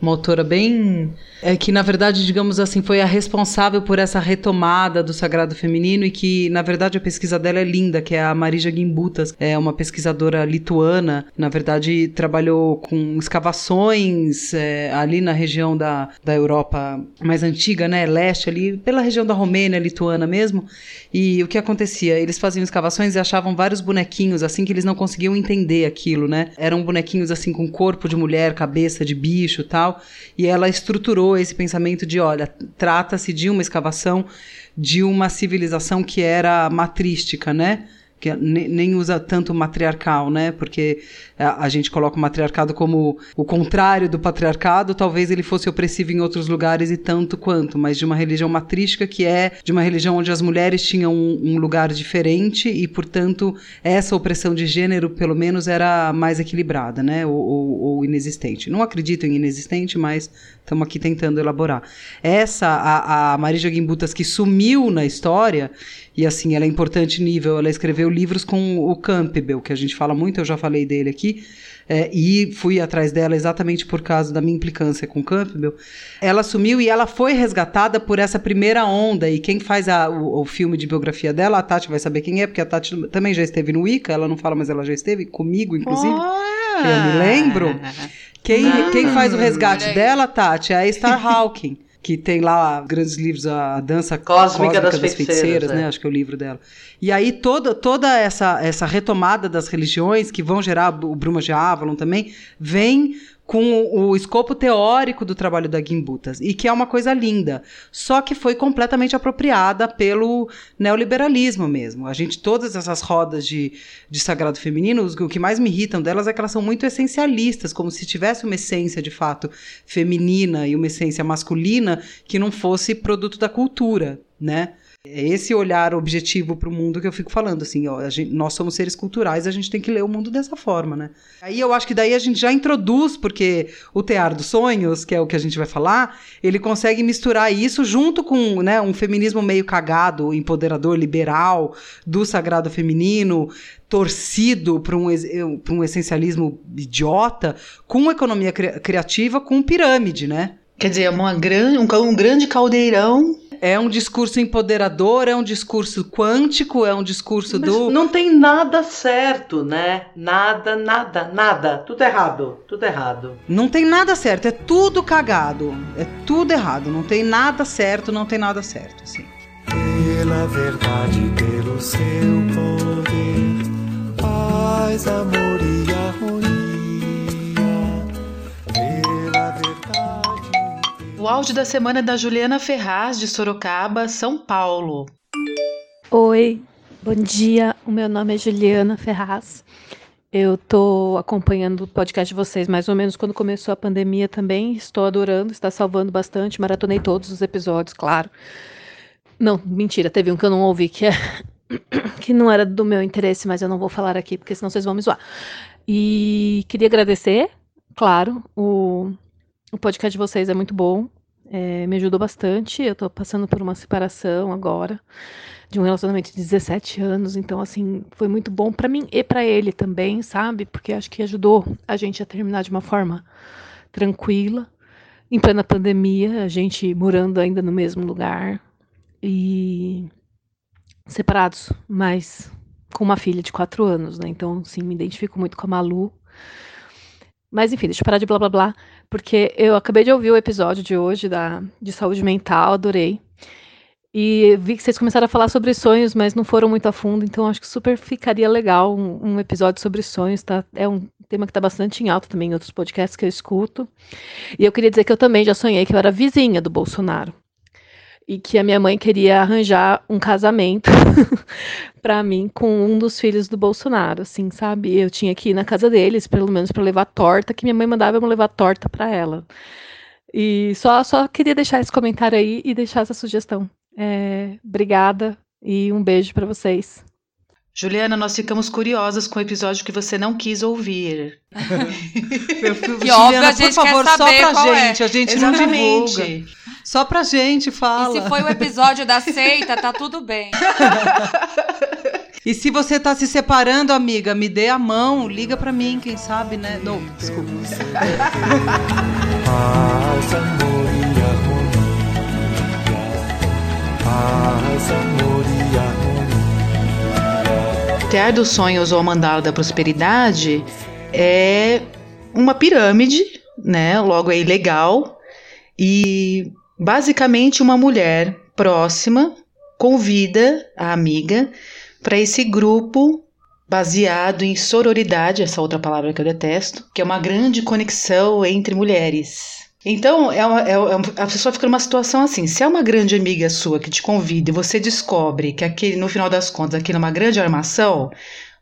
A: uma autora bem. É, que, na verdade, digamos assim, foi a responsável por essa retomada do sagrado feminino e que, na verdade, a pesquisa dela é linda, que é a Marija Gimbutas, é uma pesquisadora lituana, na verdade, trabalhou com escavações é, ali na região da, da Europa mais antiga, né, leste, ali, pela região da Romênia, lituana mesmo, e o que acontecia? Eles faziam escavações e achavam vários bonequinhos, assim, que eles não conseguiam entender aquilo, né, eram bonequinhos, assim, com corpo de mulher, cabeça de bicho tal, e ela estruturou esse pensamento de, olha, trata-se de uma escavação de uma civilização que era matrística, né? Que nem usa tanto matriarcal, né? Porque a, a, gente coloca o matriarcado como o contrário do patriarcado, talvez ele fosse opressivo em outros lugares e tanto quanto, mas de uma religião matrística que é de uma religião onde as mulheres tinham um, um lugar diferente e, portanto, essa opressão de gênero, pelo menos, era mais equilibrada, né? Ou, ou, ou inexistente. Não acredito em inexistente, mas estamos aqui tentando elaborar. Essa, a, a Marija Gimbutas, que sumiu na história, e assim, ela é importante nível, ela escreveu livros com o Campbell, que a gente fala muito, eu já falei dele aqui, é, e fui atrás dela exatamente por causa da minha implicância com Campbell. Ela sumiu e ela foi resgatada por essa primeira onda, e quem faz a, o, o, filme de biografia dela, a Tati vai saber quem é, porque a Tati também já esteve no Wicca, ela não fala, mas ela já esteve comigo, inclusive, oh! eu me lembro. Quem, ah, quem faz o resgate dela, Tati, é a Star Hawking que tem lá grandes livros, a Dança Cósmica, Cósmica das, das, Feiticeiras, feiticeiras é. né? Acho que é o livro dela. E aí toda, toda essa, essa retomada das religiões que vão gerar o Bruma de Avalon também, vem com o escopo teórico do trabalho da Gimbutas, e que é uma coisa linda, só que foi completamente apropriada pelo neoliberalismo mesmo. A gente, todas essas rodas de, de sagrado feminino, o que mais me irritam delas é que elas são muito essencialistas, como se tivesse uma essência de fato feminina e uma essência masculina que não fosse produto da cultura, né? É esse olhar objetivo para o mundo que eu fico falando, assim, ó, gente, nós somos seres culturais, a gente tem que ler o mundo dessa forma, né? Aí eu acho que daí a gente já introduz, porque o Tear dos Sonhos, que é o que a gente vai falar, ele consegue misturar isso junto com né, um feminismo meio cagado, empoderador, liberal, do sagrado feminino, torcido para um, um essencialismo idiota, com economia cri criativa, com pirâmide, né?
B: Quer dizer, uma grande, um, um grande caldeirão
A: é um discurso empoderador, é um discurso quântico, é um discurso Mas do.
C: Não tem nada certo, né? Nada, nada, nada. Tudo errado. Tudo errado.
A: Não tem nada certo, é tudo cagado. É tudo errado. Não tem nada certo, não tem nada certo, assim.
E: Pela verdade, pelo seu poder, paz, amor e
B: O áudio da semana é da Juliana Ferraz, de Sorocaba, São Paulo.
F: Oi, bom dia. O meu nome é Juliana Ferraz. Eu estou acompanhando o podcast de vocês mais ou menos quando começou a pandemia também. Estou adorando, está salvando bastante. Maratonei todos os episódios, claro. Não, mentira, teve um que eu não ouvi que é (coughs) que não era do meu interesse, mas eu não vou falar aqui porque senão vocês vão me zoar. E queria agradecer, claro, o o podcast de vocês é muito bom, é, me ajudou bastante. Eu tô passando por uma separação agora, de um relacionamento de 17 anos, então, assim, foi muito bom para mim e para ele também, sabe? Porque acho que ajudou a gente a terminar de uma forma tranquila. Em plena pandemia, a gente morando ainda no mesmo lugar e separados, mas com uma filha de quatro anos, né? Então, sim, me identifico muito com a Malu Mas enfim, deixa eu parar de blá blá blá, porque eu acabei de ouvir o episódio de hoje da, de saúde mental, adorei. E vi que vocês começaram a falar sobre sonhos, mas não foram muito a fundo, então acho que super ficaria legal um, um episódio sobre sonhos, tá? É um tema que está bastante em alta também em outros podcasts que eu escuto. E eu queria dizer que eu também já sonhei que eu era vizinha do Bolsonaro. E que a minha mãe queria arranjar um casamento (laughs) para mim com um dos filhos do Bolsonaro, assim, sabe? Eu tinha que ir na casa deles, pelo menos para levar torta, que minha mãe mandava eu levar torta para ela. E só, só queria deixar esse comentário aí e deixar essa sugestão. É, obrigada e um beijo para vocês.
B: Juliana, nós ficamos curiosas com o episódio que você não quis ouvir. (laughs)
A: que óbvio, a gente por favor, quer saber só pra gente, é. a gente Exatamente. não divulga. Só pra gente, fala.
D: E se foi o episódio da seita, tá tudo bem. (laughs)
A: E se você tá se separando, amiga, me dê a mão, liga pra mim, quem sabe, né? Não, desculpa. Paz, amor e harmonia.
B: Paz, amor e harmonia. Tear dos Sonhos ou a Mandala da Prosperidade é uma pirâmide, né? Logo é ilegal. E basicamente uma mulher próxima convida a amiga para esse grupo baseado em sororidade, essa outra palavra que eu detesto, que é uma grande conexão entre mulheres. Então, é uma, é uma, a pessoa fica numa situação assim: se é uma grande amiga sua que te convida e você descobre que aquele, no final das contas, aquilo é uma grande armação,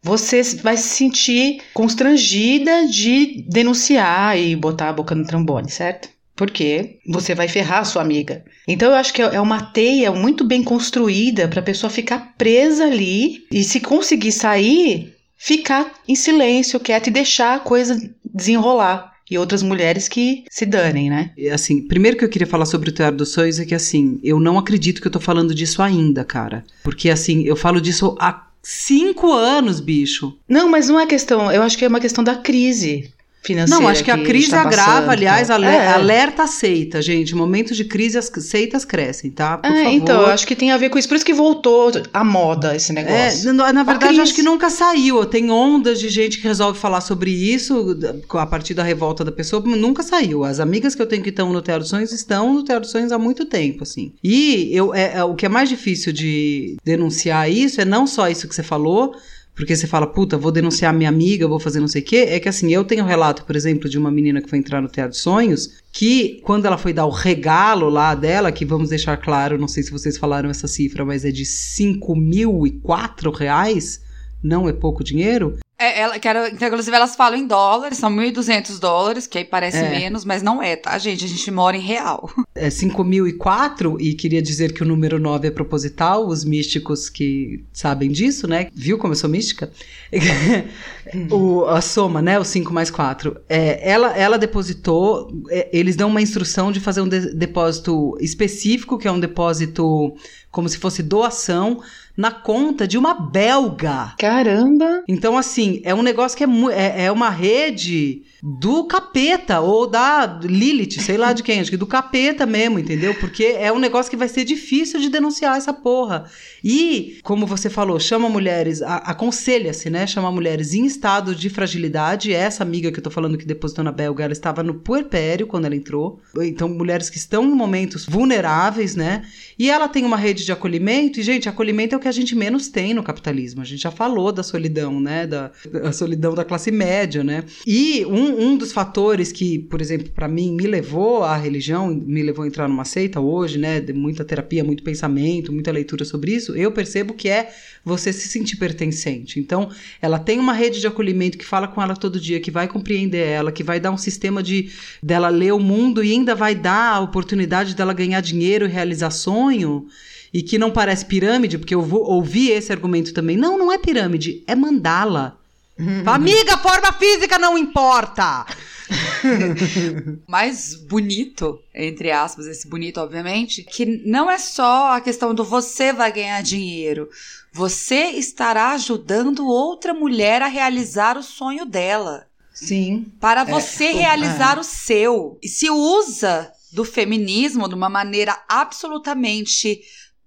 B: você vai se sentir constrangida de denunciar e botar a boca no trombone, certo? porque você vai ferrar a sua amiga. Então eu acho que é uma teia muito bem construída para a pessoa ficar presa ali e se conseguir sair, ficar em silêncio, quieta e deixar a coisa desenrolar. E outras mulheres que se danem, né?
A: Assim, primeiro que eu queria falar sobre o Teatro dos Sonhos é que, assim, eu não acredito que eu tô falando disso ainda, cara. Porque, assim, eu falo disso há cinco anos, bicho.
B: Não, mas não é questão. Eu acho que é uma questão da crise financeira.
A: Não, acho que a crise agrava, aliás, é. alerta seita, gente. Momentos de crise, as seitas crescem, tá?
B: Por é, favor. Então, acho que tem a ver com isso. Por isso que voltou à moda esse negócio.
A: É, na, na verdade, acho que nunca saiu. Tem ondas de gente que resolve falar sobre isso a partir da revolta da pessoa, nunca saiu. As amigas que eu tenho que estão no Teatro Sonhos estão no Teatro Sonhos há muito tempo, assim. E eu, é, é, o que é mais difícil de denunciar isso é não só isso que você falou, porque você fala, puta, vou denunciar minha amiga, vou fazer não sei o quê, é que assim, eu tenho um relato, por exemplo, de uma menina que foi entrar no Teatro de Sonhos, que quando ela foi dar o regalo lá dela, que vamos deixar claro, não sei se vocês falaram essa cifra, mas é de 5 mil e quatro reais, não é pouco dinheiro,
D: é, ela, quero, inclusive, elas falam em dólares, são 1.200 dólares, que aí parece é. menos, mas não é, tá, gente? A gente mora em real. (laughs)
A: É 5.004, e queria dizer que o número 9 é proposital, os místicos que sabem disso, né? Viu como eu sou mística? (laughs) o, a soma, né? O 5 mais 4. É, ela, ela depositou, é, eles dão uma instrução de fazer um de, depósito específico, que é um depósito como se fosse doação, na conta de uma belga.
B: Caramba!
A: Então, assim, é um negócio que é, é, é uma rede do capeta, ou da Lilith, sei lá de quem, acho que do capeta mesmo, entendeu? Porque é um negócio que vai ser difícil de denunciar essa porra. E, como você falou, chama mulheres, aconselha-se, né? Chama mulheres em estado de fragilidade. Essa amiga que eu tô falando que depositou na belga, ela estava no puerpério quando ela entrou. Então, mulheres que estão em momentos vulneráveis, né? E ela tem uma rede de acolhimento, e, gente, acolhimento é o que a gente menos tem no capitalismo. A gente já falou da solidão, né? Da, da solidão da classe média, né? E um, um dos fatores que, por exemplo, para mim, me levou à religião, me levou a entrar numa seita hoje, né? De muita terapia, muito pensamento, muita leitura sobre isso, eu percebo que é você se sentir pertencente. Então, ela tem uma rede de acolhimento que fala com ela todo dia, que vai compreender ela, que vai dar um sistema de dela ler o mundo e ainda vai dar a oportunidade dela ganhar dinheiro e realizar sonho e que não parece pirâmide, porque eu vou, ouvi esse argumento também. Não, não é pirâmide, é mandala. (laughs) Amiga, forma física não importa. (laughs)
D: mais bonito, entre aspas, esse bonito, obviamente, que não é só a questão do você vai ganhar dinheiro. Você estará ajudando outra mulher a realizar o sonho dela.
A: Sim.
D: Para é, você é, realizar é. o seu. E se usa do feminismo de uma maneira absolutamente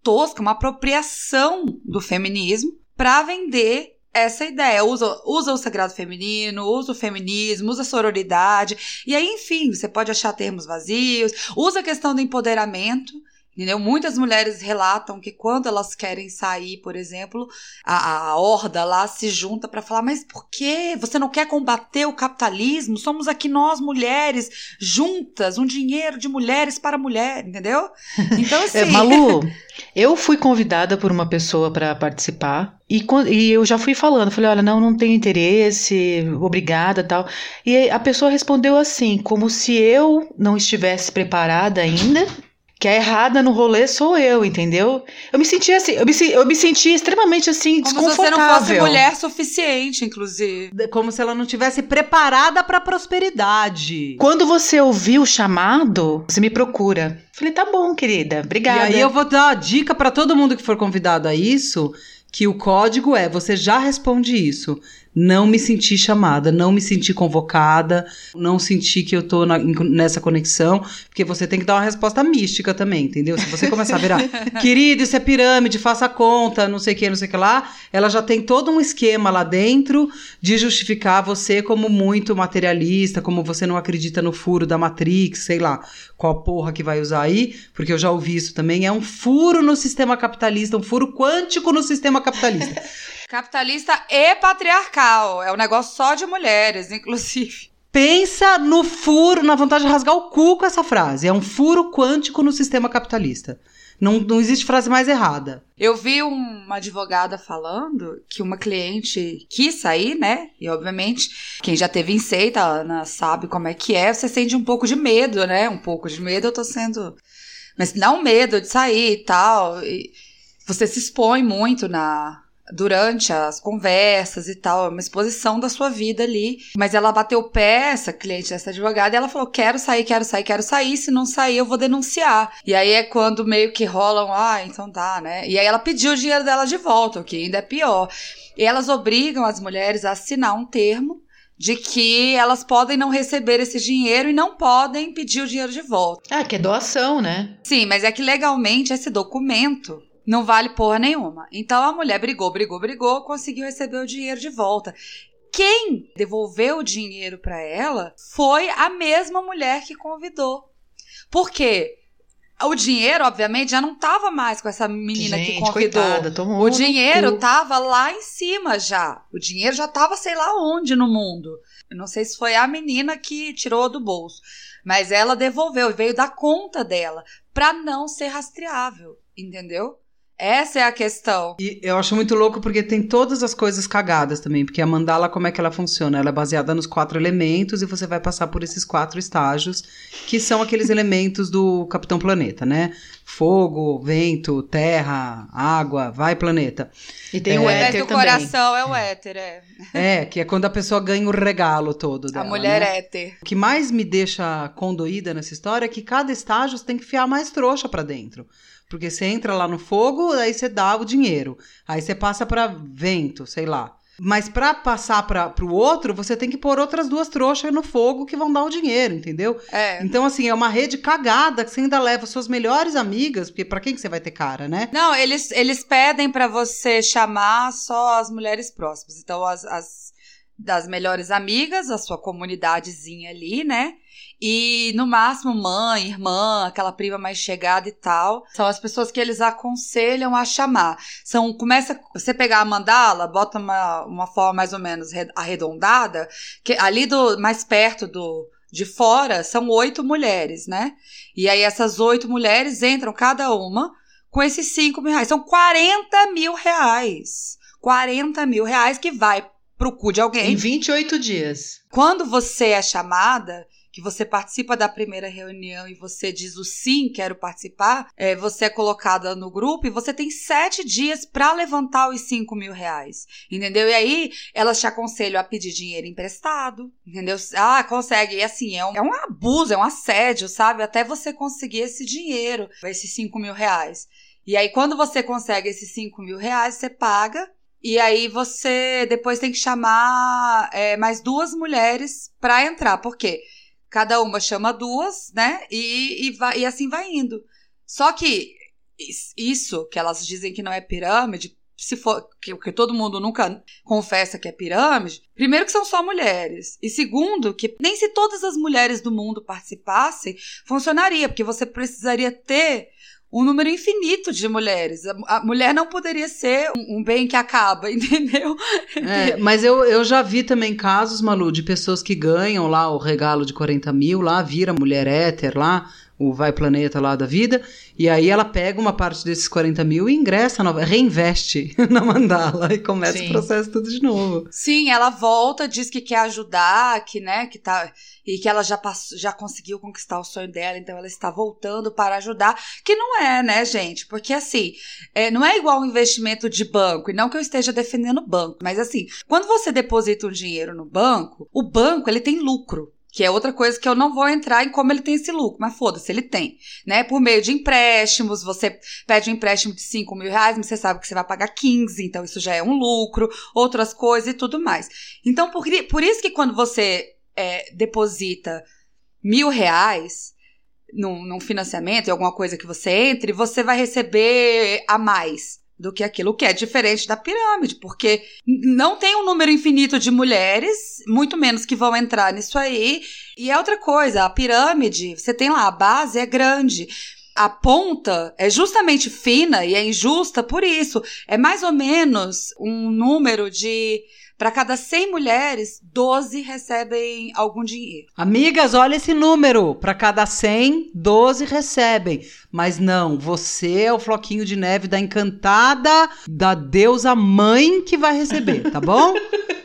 D: tosca, uma apropriação do feminismo para vender essa ideia. Usa, usa o sagrado feminino, usa o feminismo, usa a sororidade. E aí, enfim, você pode achar termos vazios, usa a questão do empoderamento. Entendeu? Muitas mulheres relatam que quando elas querem sair, por exemplo, a, a horda lá se junta para falar: mas por que você não quer combater o capitalismo? Somos aqui nós mulheres juntas, um dinheiro de mulheres para mulher, entendeu? (laughs)
B: Então assim. é, Malu, (laughs) eu fui convidada por uma pessoa para participar e, e, eu já fui falando, falei, olha, não, não tenho interesse, obrigada, tal. E a pessoa respondeu assim, como se eu não estivesse preparada ainda que a errada no rolê sou eu, entendeu? Eu me senti assim, eu me, eu me senti extremamente assim,
D: Como
B: desconfortável.
D: Como se você não fosse mulher suficiente, inclusive.
A: Como se ela não tivesse preparada para prosperidade.
B: Quando você ouviu o chamado, você me procura. Falei, tá bom, querida, obrigada.
A: E aí eu vou dar a dica para todo mundo que for convidado a isso, que o código é, você já responde isso não me senti chamada, não me senti convocada, não senti que eu tô na, nessa conexão, porque você tem que dar uma resposta mística também, entendeu? Se você começar a virar, (laughs) querido, isso é pirâmide, faça conta, não sei o que, não sei o que lá, ela já tem todo um esquema lá dentro de justificar você como muito materialista, como você não acredita no furo da Matrix, sei lá, qual porra que vai usar aí, porque eu já ouvi isso também, é um furo no sistema capitalista, um furo quântico no sistema capitalista. (laughs)
D: Capitalista e patriarcal. É um negócio só de mulheres, (laughs) inclusive.
A: Pensa no furo, na vontade de rasgar o cu com essa frase. É um furo quântico no sistema capitalista. Não, não existe frase mais errada.
D: Eu vi uma advogada falando que uma cliente quis sair, né? E obviamente, quem já teve inseita Ana, sabe como é que é. Você sente um pouco de medo, né? Um pouco de medo, eu tô sendo. Mas não medo de sair e tal. E você se expõe muito na, durante as conversas e tal, é uma exposição da sua vida ali. Mas ela bateu o pé, essa cliente, essa advogada, e ela falou: quero sair, quero sair, quero sair. Se não sair, eu vou denunciar. E aí é quando meio que rolam, ah, então tá, né? E aí ela pediu o dinheiro dela de volta, o que ainda é pior. E elas obrigam as mulheres a assinar um termo de que elas podem não receber esse dinheiro e não podem pedir o dinheiro de volta.
B: Ah, que é doação, né?
D: Sim, mas é que legalmente esse documento não vale porra nenhuma. Então a mulher brigou, brigou, brigou, conseguiu receber o dinheiro de volta. Quem devolveu o dinheiro para ela foi a mesma mulher que convidou. Por quê? O dinheiro, obviamente, já não estava mais com essa menina
B: Gente,
D: que convidou.
B: Coitada,
D: o dinheiro estava lá em cima já. O dinheiro já estava sei lá onde no mundo. Eu não sei se foi a menina que tirou do bolso, mas ela devolveu e veio dar conta dela para não ser rastreável, entendeu? Essa é a questão.
A: E eu acho muito louco porque tem todas as coisas cagadas também, porque a mandala, como é que ela funciona? Ela é baseada nos quatro elementos e você vai passar por esses quatro estágios, que são aqueles elementos do Capitão Planeta, né? Fogo, vento, terra, água, vai planeta.
B: E tem é, o éter
D: do coração é o éter, é.
A: É, que é quando a pessoa ganha o regalo todo dela.
D: A mulher
A: né?
D: éter.
A: O que mais me deixa condoída nessa história é que cada estágio você tem que fiar mais trouxa para dentro. Porque você entra lá no fogo, aí você dá o dinheiro. Aí você passa para vento, sei lá. Mas para passar para o outro, você tem que pôr outras duas trouxas no fogo que vão dar o dinheiro, entendeu?
D: É.
A: Então, assim, é uma rede cagada que você ainda leva suas melhores amigas, porque para quem que você vai ter cara, né?
D: Não, eles, eles pedem para você chamar só as mulheres próximas. Então, as, as das melhores amigas, a sua comunidadezinha ali, né? E no máximo, mãe, irmã, aquela prima mais chegada e tal, são as pessoas que eles aconselham a chamar. São, começa, você pegar a mandala, bota uma, uma forma mais ou menos arredondada, que ali do mais perto do de fora são oito mulheres, né? E aí essas oito mulheres entram cada uma com esses cinco mil reais. São 40 mil reais. 40 mil reais que vai pro cu de alguém.
B: Em 28 dias.
D: Quando você é chamada, que você participa da primeira reunião e você diz o sim, quero participar, é, você é colocada no grupo e você tem sete dias para levantar os cinco mil reais, entendeu? E aí elas te aconselham a pedir dinheiro emprestado, entendeu? Ah, consegue. E assim, é um, é um abuso, é um assédio, sabe? Até você conseguir esse dinheiro, esses cinco mil reais. E aí, quando você consegue esses cinco mil reais, você paga e aí você depois tem que chamar é, mais duas mulheres para entrar. Por quê? Cada uma chama duas, né? E, e, vai, e assim vai indo. Só que isso que elas dizem que não é pirâmide, se for que, que todo mundo nunca confessa que é pirâmide, primeiro que são só mulheres e segundo que nem se todas as mulheres do mundo participassem funcionaria, porque você precisaria ter um número infinito de mulheres. A, mulher não poderia ser um, um, bem que acaba, (laughs) entendeu?
A: É, mas eu, eu já vi também casos, Malu, de pessoas que ganham lá o regalo de 40 mil, lá vira mulher éter lá, o Vai Planeta lá da vida, e aí ela pega uma parte desses 40 mil e ingressa, nova, reinveste (laughs) na mandala e começa Sim. o processo tudo de novo.
D: Sim, ela volta, diz que quer ajudar, que, né, que tá, e que ela já, passou, já conseguiu conquistar o sonho dela, então ela está voltando para ajudar, que não é, né, gente, porque assim, é, não é igual um investimento de banco, e não que eu esteja defendendo o banco, mas assim, quando você deposita um dinheiro no banco, o banco, ele tem lucro. Que é outra coisa que eu não vou entrar em como ele tem esse lucro, mas foda-se, ele tem. Né? Por meio de empréstimos, você pede um empréstimo de 5 mil reais, mas você sabe que você vai pagar 15, então isso já é um lucro, outras coisas e tudo mais. Então, por, por isso que quando você é, deposita mil reais num, num financiamento, em alguma coisa que você entre, você vai receber a mais do que aquilo que é diferente da pirâmide, porque não tem um número infinito de mulheres, muito menos que vão entrar nisso aí. E é outra coisa, a pirâmide, você tem lá, a base é grande. A ponta é justamente fina e é injusta por isso. É mais ou menos um número de para cada 100 mulheres, 12 recebem algum dinheiro.
A: Amigas, olha esse número. Para cada 100, 12 recebem. Mas não, você é o floquinho de neve da encantada, da deusa mãe que vai receber, tá bom? (laughs)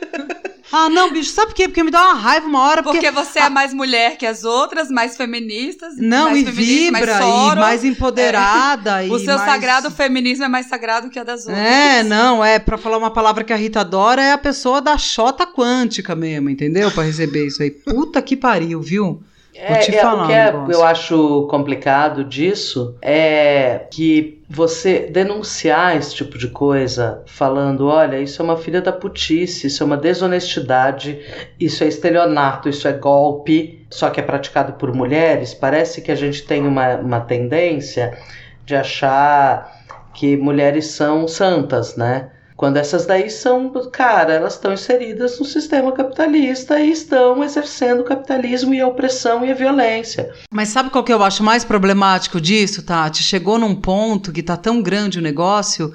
A: Ah, não, bicho, sabe por quê? Porque me dá uma raiva uma hora.
D: Porque, porque você é mais mulher que as outras, mais feministas.
A: Não,
D: mais
A: e vibra, mais e mais empoderada. É. E
D: o seu
A: mais...
D: sagrado feminismo é mais sagrado que a das outras.
A: É, não, é, pra falar uma palavra que a Rita adora, é a pessoa da xota quântica mesmo, entendeu? Pra receber isso aí. Puta que pariu, viu?
C: É, é, o que é, eu acho complicado disso é que você denunciar esse tipo de coisa, falando, olha, isso é uma filha da putice, isso é uma desonestidade, isso é estelionato, isso é golpe, só que é praticado por mulheres, parece que a gente tem uma, uma tendência de achar que mulheres são santas, né? Quando essas daí são, cara, elas estão inseridas no sistema capitalista e estão exercendo o capitalismo e a opressão e a violência.
A: Mas sabe qual que eu acho mais problemático disso, Tati? Chegou num ponto que tá tão grande o negócio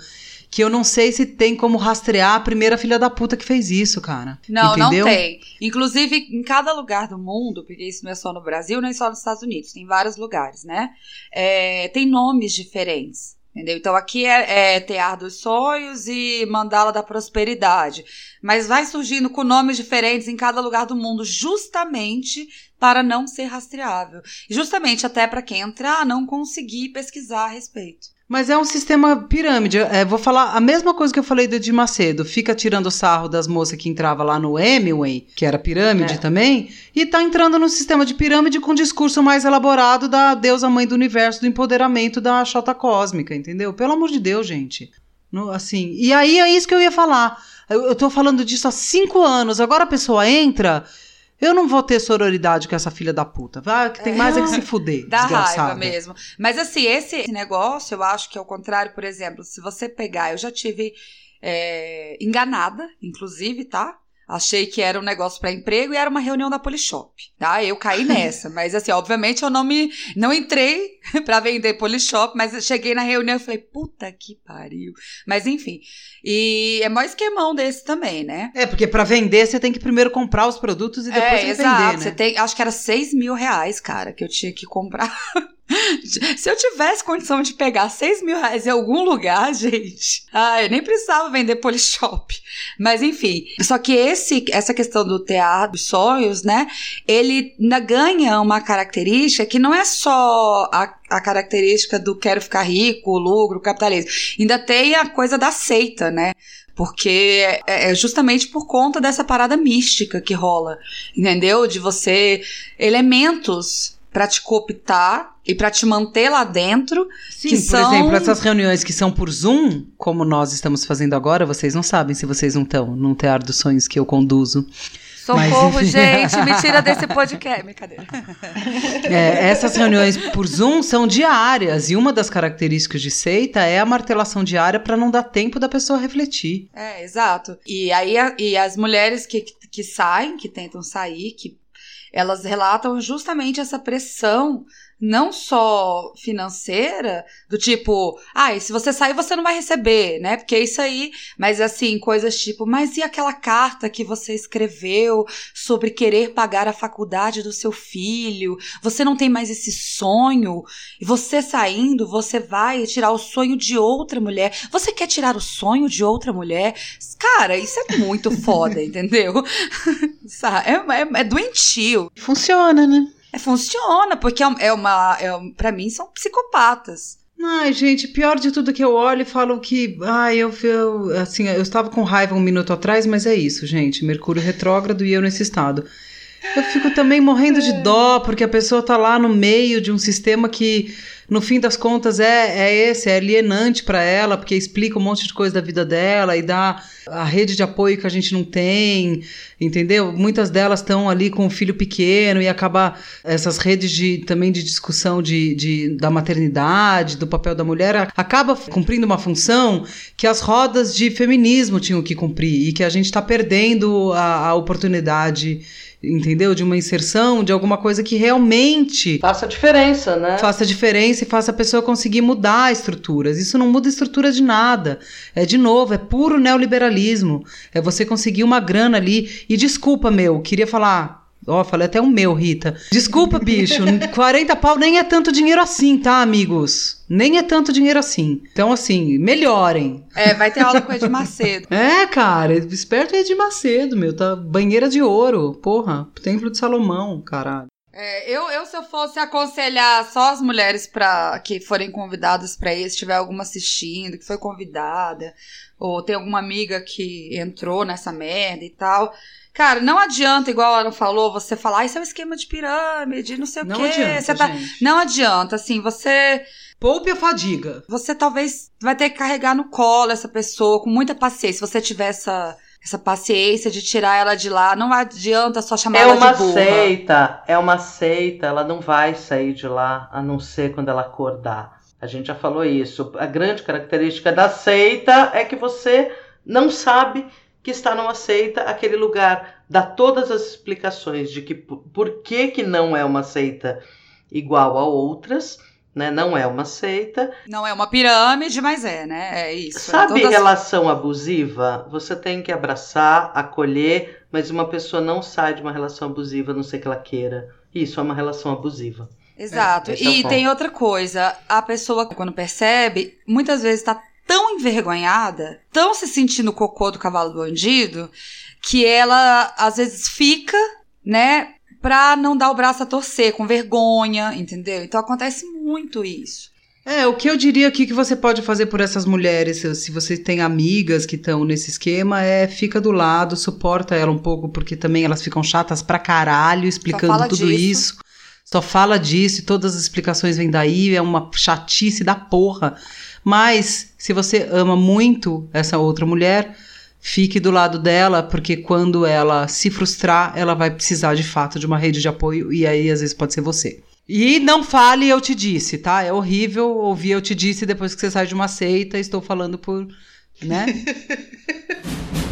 A: que eu não sei se tem como rastrear a primeira filha da puta que fez isso, cara.
D: Não,
A: Entendeu?
D: não tem. Inclusive, em cada lugar do mundo, porque isso não é só no Brasil, nem só nos Estados Unidos, tem vários lugares, né? É, tem nomes diferentes. Entendeu? Então aqui é, é Tear dos Sonhos e Mandala da Prosperidade. Mas vai surgindo com nomes diferentes em cada lugar do mundo, justamente para não ser rastreável. Justamente até para quem entrar não conseguir pesquisar a respeito.
A: Mas é um sistema pirâmide. É, vou falar a mesma coisa que eu falei do Edir Macedo. Fica tirando sarro das moças que entrava lá no Hemingway, que era pirâmide é. também, e tá entrando no sistema de pirâmide com um discurso mais elaborado da deusa mãe do universo, do empoderamento da chota cósmica, entendeu? Pelo amor de Deus, gente. No, assim, e aí é isso que eu ia falar. Eu, eu tô falando disso há cinco anos. Agora a pessoa entra eu não vou ter sororidade com essa filha da puta. Vai, que tem mais é que se fuder.
D: Dá raiva mesmo. Mas assim, esse negócio, eu acho que é o contrário, por exemplo, se você pegar, eu já tive é, enganada, inclusive, tá? Achei que era um negócio para emprego e era uma reunião da Polishop, tá? Eu caí (laughs) nessa, mas assim, obviamente eu não me não entrei (laughs) para vender Polishop, mas cheguei na reunião e falei, puta que pariu. Mas enfim, e é mais esquemão desse também, né?
A: É, porque para vender você tem que primeiro comprar os produtos e depois é, você exato, vender, né? Você
D: tem, acho que era 6 mil reais, cara, que eu tinha que comprar. (laughs) (laughs) Se eu tivesse condição de pegar 6 mil reais em algum lugar, (laughs) gente, ah, eu nem precisava vender Polishop. Mas enfim, só que esse, essa questão do teatro dos sonhos, né? Ele ganha uma característica que não é só a, a característica do quero ficar rico, lucro, capitalismo. Ainda tem a coisa da seita, né? Porque é, é justamente por conta dessa parada mística que rola, entendeu? De você elementos para te cooptar e para te manter lá dentro.
A: Sim, por são... exemplo, essas reuniões que são por Zoom, como nós estamos fazendo agora, vocês não sabem se vocês não estão num teatro dos sonhos que eu conduzo.
D: Socorro,
A: Mas,
D: gente, me (laughs) tira desse podcast. Brincadeira.
A: É, essas reuniões por Zoom são diárias e uma das características de seita é a martelação diária para não dar tempo da pessoa refletir.
D: É, exato. E aí e as mulheres que, que saem, que tentam sair, que elas relatam justamente essa pressão não só financeira, do tipo, ai, se você sair você não vai receber, né? Porque isso aí, mas assim, coisas tipo, mas e aquela carta que você escreveu sobre querer pagar a faculdade do seu filho? Você não tem mais esse sonho? E você saindo, você vai tirar o sonho de outra mulher. Você quer tirar o sonho de outra mulher? Cara, isso é muito foda, (laughs) entendeu? (laughs) É, é, é doentio.
B: Funciona, né?
D: É, funciona, porque é, é uma. É, pra mim, são psicopatas.
A: Ai, gente, pior de tudo é que eu olho e falo que, ai, eu, eu assim, eu estava com raiva um minuto atrás, mas é isso, gente, Mercúrio retrógrado e eu nesse estado. Eu fico também morrendo de dó, porque a pessoa tá lá no meio de um sistema que, no fim das contas, é, é esse, é alienante para ela, porque explica um monte de coisa da vida dela e dá a rede de apoio que a gente não tem, entendeu? Muitas delas estão ali com um filho pequeno e acaba essas redes de, também de discussão de, de- da maternidade, do papel da mulher, acaba cumprindo uma função que as rodas de feminismo tinham que cumprir e que a gente está perdendo a, a oportunidade, entendeu? De uma inserção, de alguma coisa que realmente
C: Faça diferença, né?
A: faça diferença e faça a pessoa conseguir mudar estruturas. Isso não muda estrutura de nada. É de novo, é puro neoliberalismo. É você conseguir uma grana ali. E desculpa, meu, queria falar. Ó, falei até o meu, Rita. Desculpa, bicho. (laughs) 40 pau nem é tanto dinheiro assim, tá, amigos? Nem é tanto dinheiro assim. Então, assim, melhorem.
D: É, vai ter aula com o Ed Macedo. (laughs)
A: É, cara, esperto é de Macedo, meu. Tá banheira de ouro. Porra, templo de Salomão, caralho.
D: É, eu, eu, se eu fosse aconselhar só as mulheres para que forem convidadas pra isso, se tiver alguma assistindo, que foi convidada, ou tem alguma amiga que entrou nessa merda e tal. Cara, não adianta, igual a Ana falou, você falar, ah, isso é um esquema de pirâmide, não sei o
A: Não
D: quê.
A: adianta,
D: você tá...
A: gente.
D: Não adianta, assim, você
A: Poupe a fadiga.
D: você talvez vai ter que carregar no colo essa pessoa com muita paciência. Se você tiver essa, essa paciência de tirar ela de lá, não adianta só chamar
C: É
D: ela
C: uma
D: de burra.
C: seita, é uma seita, ela não vai sair de lá a não ser quando ela acordar. A gente já falou isso. A grande característica da seita é que você não sabe que está numa seita, aquele lugar dá todas as explicações de que por, que que não é uma seita igual a outras, né? Não é uma seita.
D: Não é uma pirâmide, mas é, né? É isso.
C: Sabe
D: é todas-
C: relação abusiva? Você tem que abraçar, acolher, mas uma pessoa não sai de uma relação abusiva a não ser que ela queira. Isso é uma relação abusiva.
D: Exato.
C: É o
D: e
C: ponto.
D: tem outra coisa. A pessoa, quando percebe, muitas vezes tá tão envergonhada, tão se sentindo cocô do cavalo do bandido, que ela às vezes fica, né, pra não dar o braço a torcer, com vergonha, entendeu? Então acontece muito isso.
A: É, o que eu diria aqui que você pode fazer por essas mulheres, se- você tem amigas que estão nesse esquema, é fica do lado, suporta ela um pouco, porque também elas ficam chatas pra caralho explicando tudo
D: disso.
A: isso. Só fala disso e todas as explicações vêm daí, é uma chatice da porra. Mas, se você ama muito essa outra mulher, fique do lado dela, porque quando ela se frustrar, ela vai precisar de fato de uma rede de apoio, e aí às vezes pode ser você. E não fale eu te disse, tá? É horrível ouvir eu te disse depois que você sai de uma seita. Estou falando por, né? (laughs)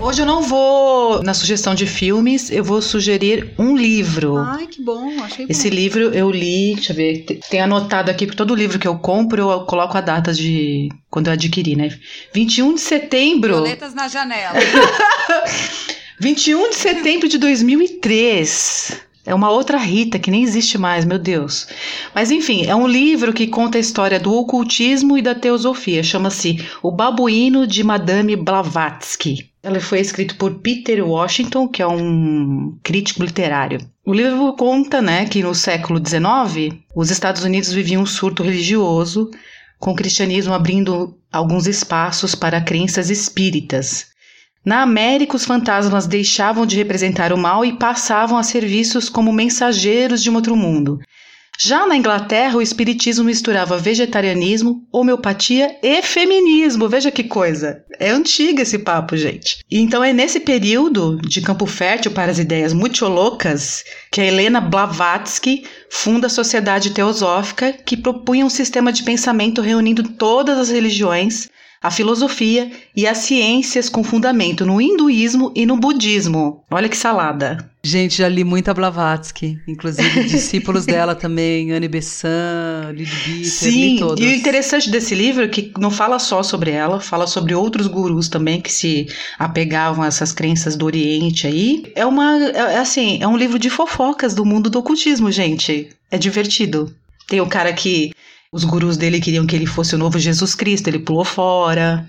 B: Hoje eu não vou na sugestão de filmes, eu vou sugerir um livro.
A: Ai, que bom, achei bom.
B: Esse livro eu li, deixa eu ver, te- tem anotado aqui, por todo livro que eu compro, eu coloco a data de quando eu adquiri, né? 21 de setembro.
D: Violetas na janela. (laughs)
B: 21 de setembro de 2003. É uma outra Rita que nem existe mais, meu Deus. Mas enfim, é um livro que conta a história do ocultismo e da teosofia. Chama-se O Babuíno de Madame Blavatsky. Ele foi escrito por Peter Washington, que é um crítico literário. O livro conta, né, que no século XIX, os Estados Unidos viviam um surto religioso, com o cristianismo abrindo alguns espaços para crenças espíritas. Na América, os fantasmas deixavam de representar o mal e passavam a ser vistos como mensageiros de um outro mundo. Já na Inglaterra, o espiritismo misturava vegetarianismo, homeopatia e feminismo. Veja que coisa. É antiga esse papo, gente. Então é nesse período de campo fértil para as ideias muito loucas que a Helena Blavatsky funda a Sociedade Teosófica, que propunha um sistema de pensamento reunindo todas as religiões a filosofia e as ciências com fundamento no hinduísmo e no budismo. Olha que salada.
A: Gente, já li muita Blavatsky, inclusive (laughs) discípulos dela também, Anne Besant, Lyd Bitter,
B: Sim,
A: li todos.
B: e o interessante desse livro é que não fala só sobre ela, fala sobre outros gurus também que se apegavam a essas crenças do Oriente aí. É uma, é, é assim, é um livro de fofocas do mundo do ocultismo, gente. É divertido. Tem o cara que os gurus dele queriam que ele fosse o novo Jesus Cristo, ele pulou fora.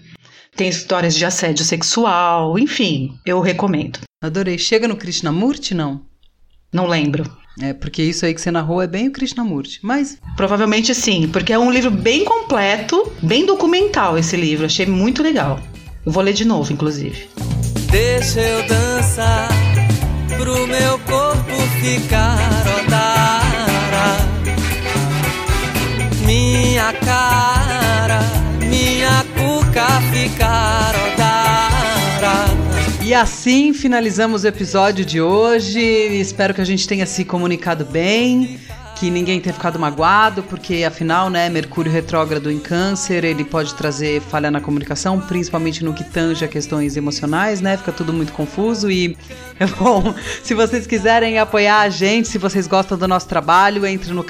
B: Tem histórias de assédio sexual, enfim, eu recomendo.
A: Adorei. Chega no Krishnamurti, não?
B: Não lembro.
A: É, porque isso aí que você narrou é bem o Krishnamurti. Mas
B: Provavelmente sim, porque é um livro bem completo, bem documental esse livro. Achei muito legal. Eu vou ler de novo, inclusive.
G: Deixa eu dançar pro meu corpo ficar odara. Minha cara, minha cuca ficar odara.
A: E assim finalizamos o episódio de hoje. Espero que a gente tenha se comunicado bem, que ninguém tenha ficado magoado, porque afinal, né, Mercúrio retrógrado em Câncer, ele pode trazer falha na comunicação, principalmente no que tange a questões emocionais, né? Fica tudo muito confuso e (laughs) bom, se vocês quiserem apoiar a gente, se vocês gostam do nosso trabalho, entre no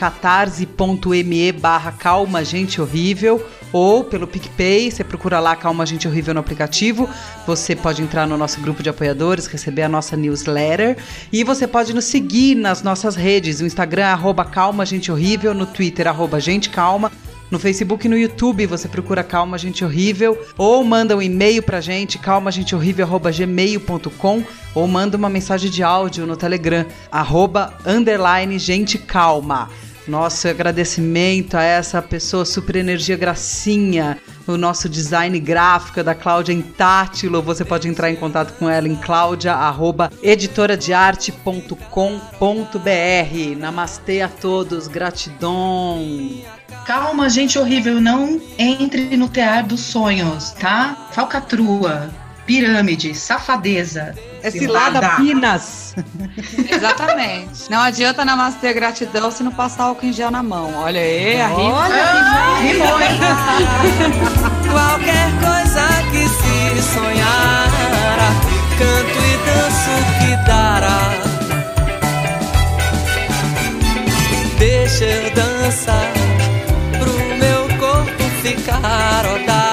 A: catarse.me barra calma gente horrível ou pelo PicPay, você procura lá Calma Gente Horrível no aplicativo. Você pode entrar no nosso grupo de apoiadores, receber a nossa newsletter. E você pode nos seguir nas nossas redes. No Instagram, arroba Calma Gente Horrível, no Twitter, arroba Gente Calma. No Facebook e no YouTube você procura Calma Gente Horrível ou manda um e-mail pra gente, calmagentehorrível.gmail.com ou manda uma mensagem de áudio no Telegram, arroba underline gente calma. Nosso agradecimento a essa pessoa super energia gracinha, o nosso design gráfico da Cláudia Intátilo. Você pode entrar em contato com ela em claudia@editoradearte.com.br. Namastê a todos, gratidão.
B: Calma, gente horrível, não entre no teatro dos sonhos, tá? Falcatrua, pirâmide, safadeza.
A: É cilada pinas.
D: Exatamente. Não adianta namastê gratidão se não passar álcool em gel na mão. Olha aí, a rima.
B: Ah, rimou, (laughs) hein?
G: Qualquer coisa que se sonhar, canto e danço que dará. Deixa eu dançar pro meu corpo ficar odara.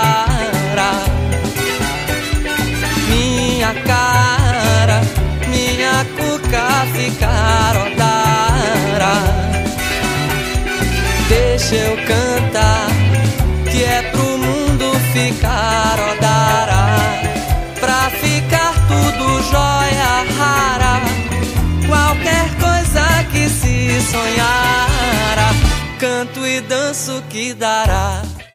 G: Sonhar, canto e danço que dará.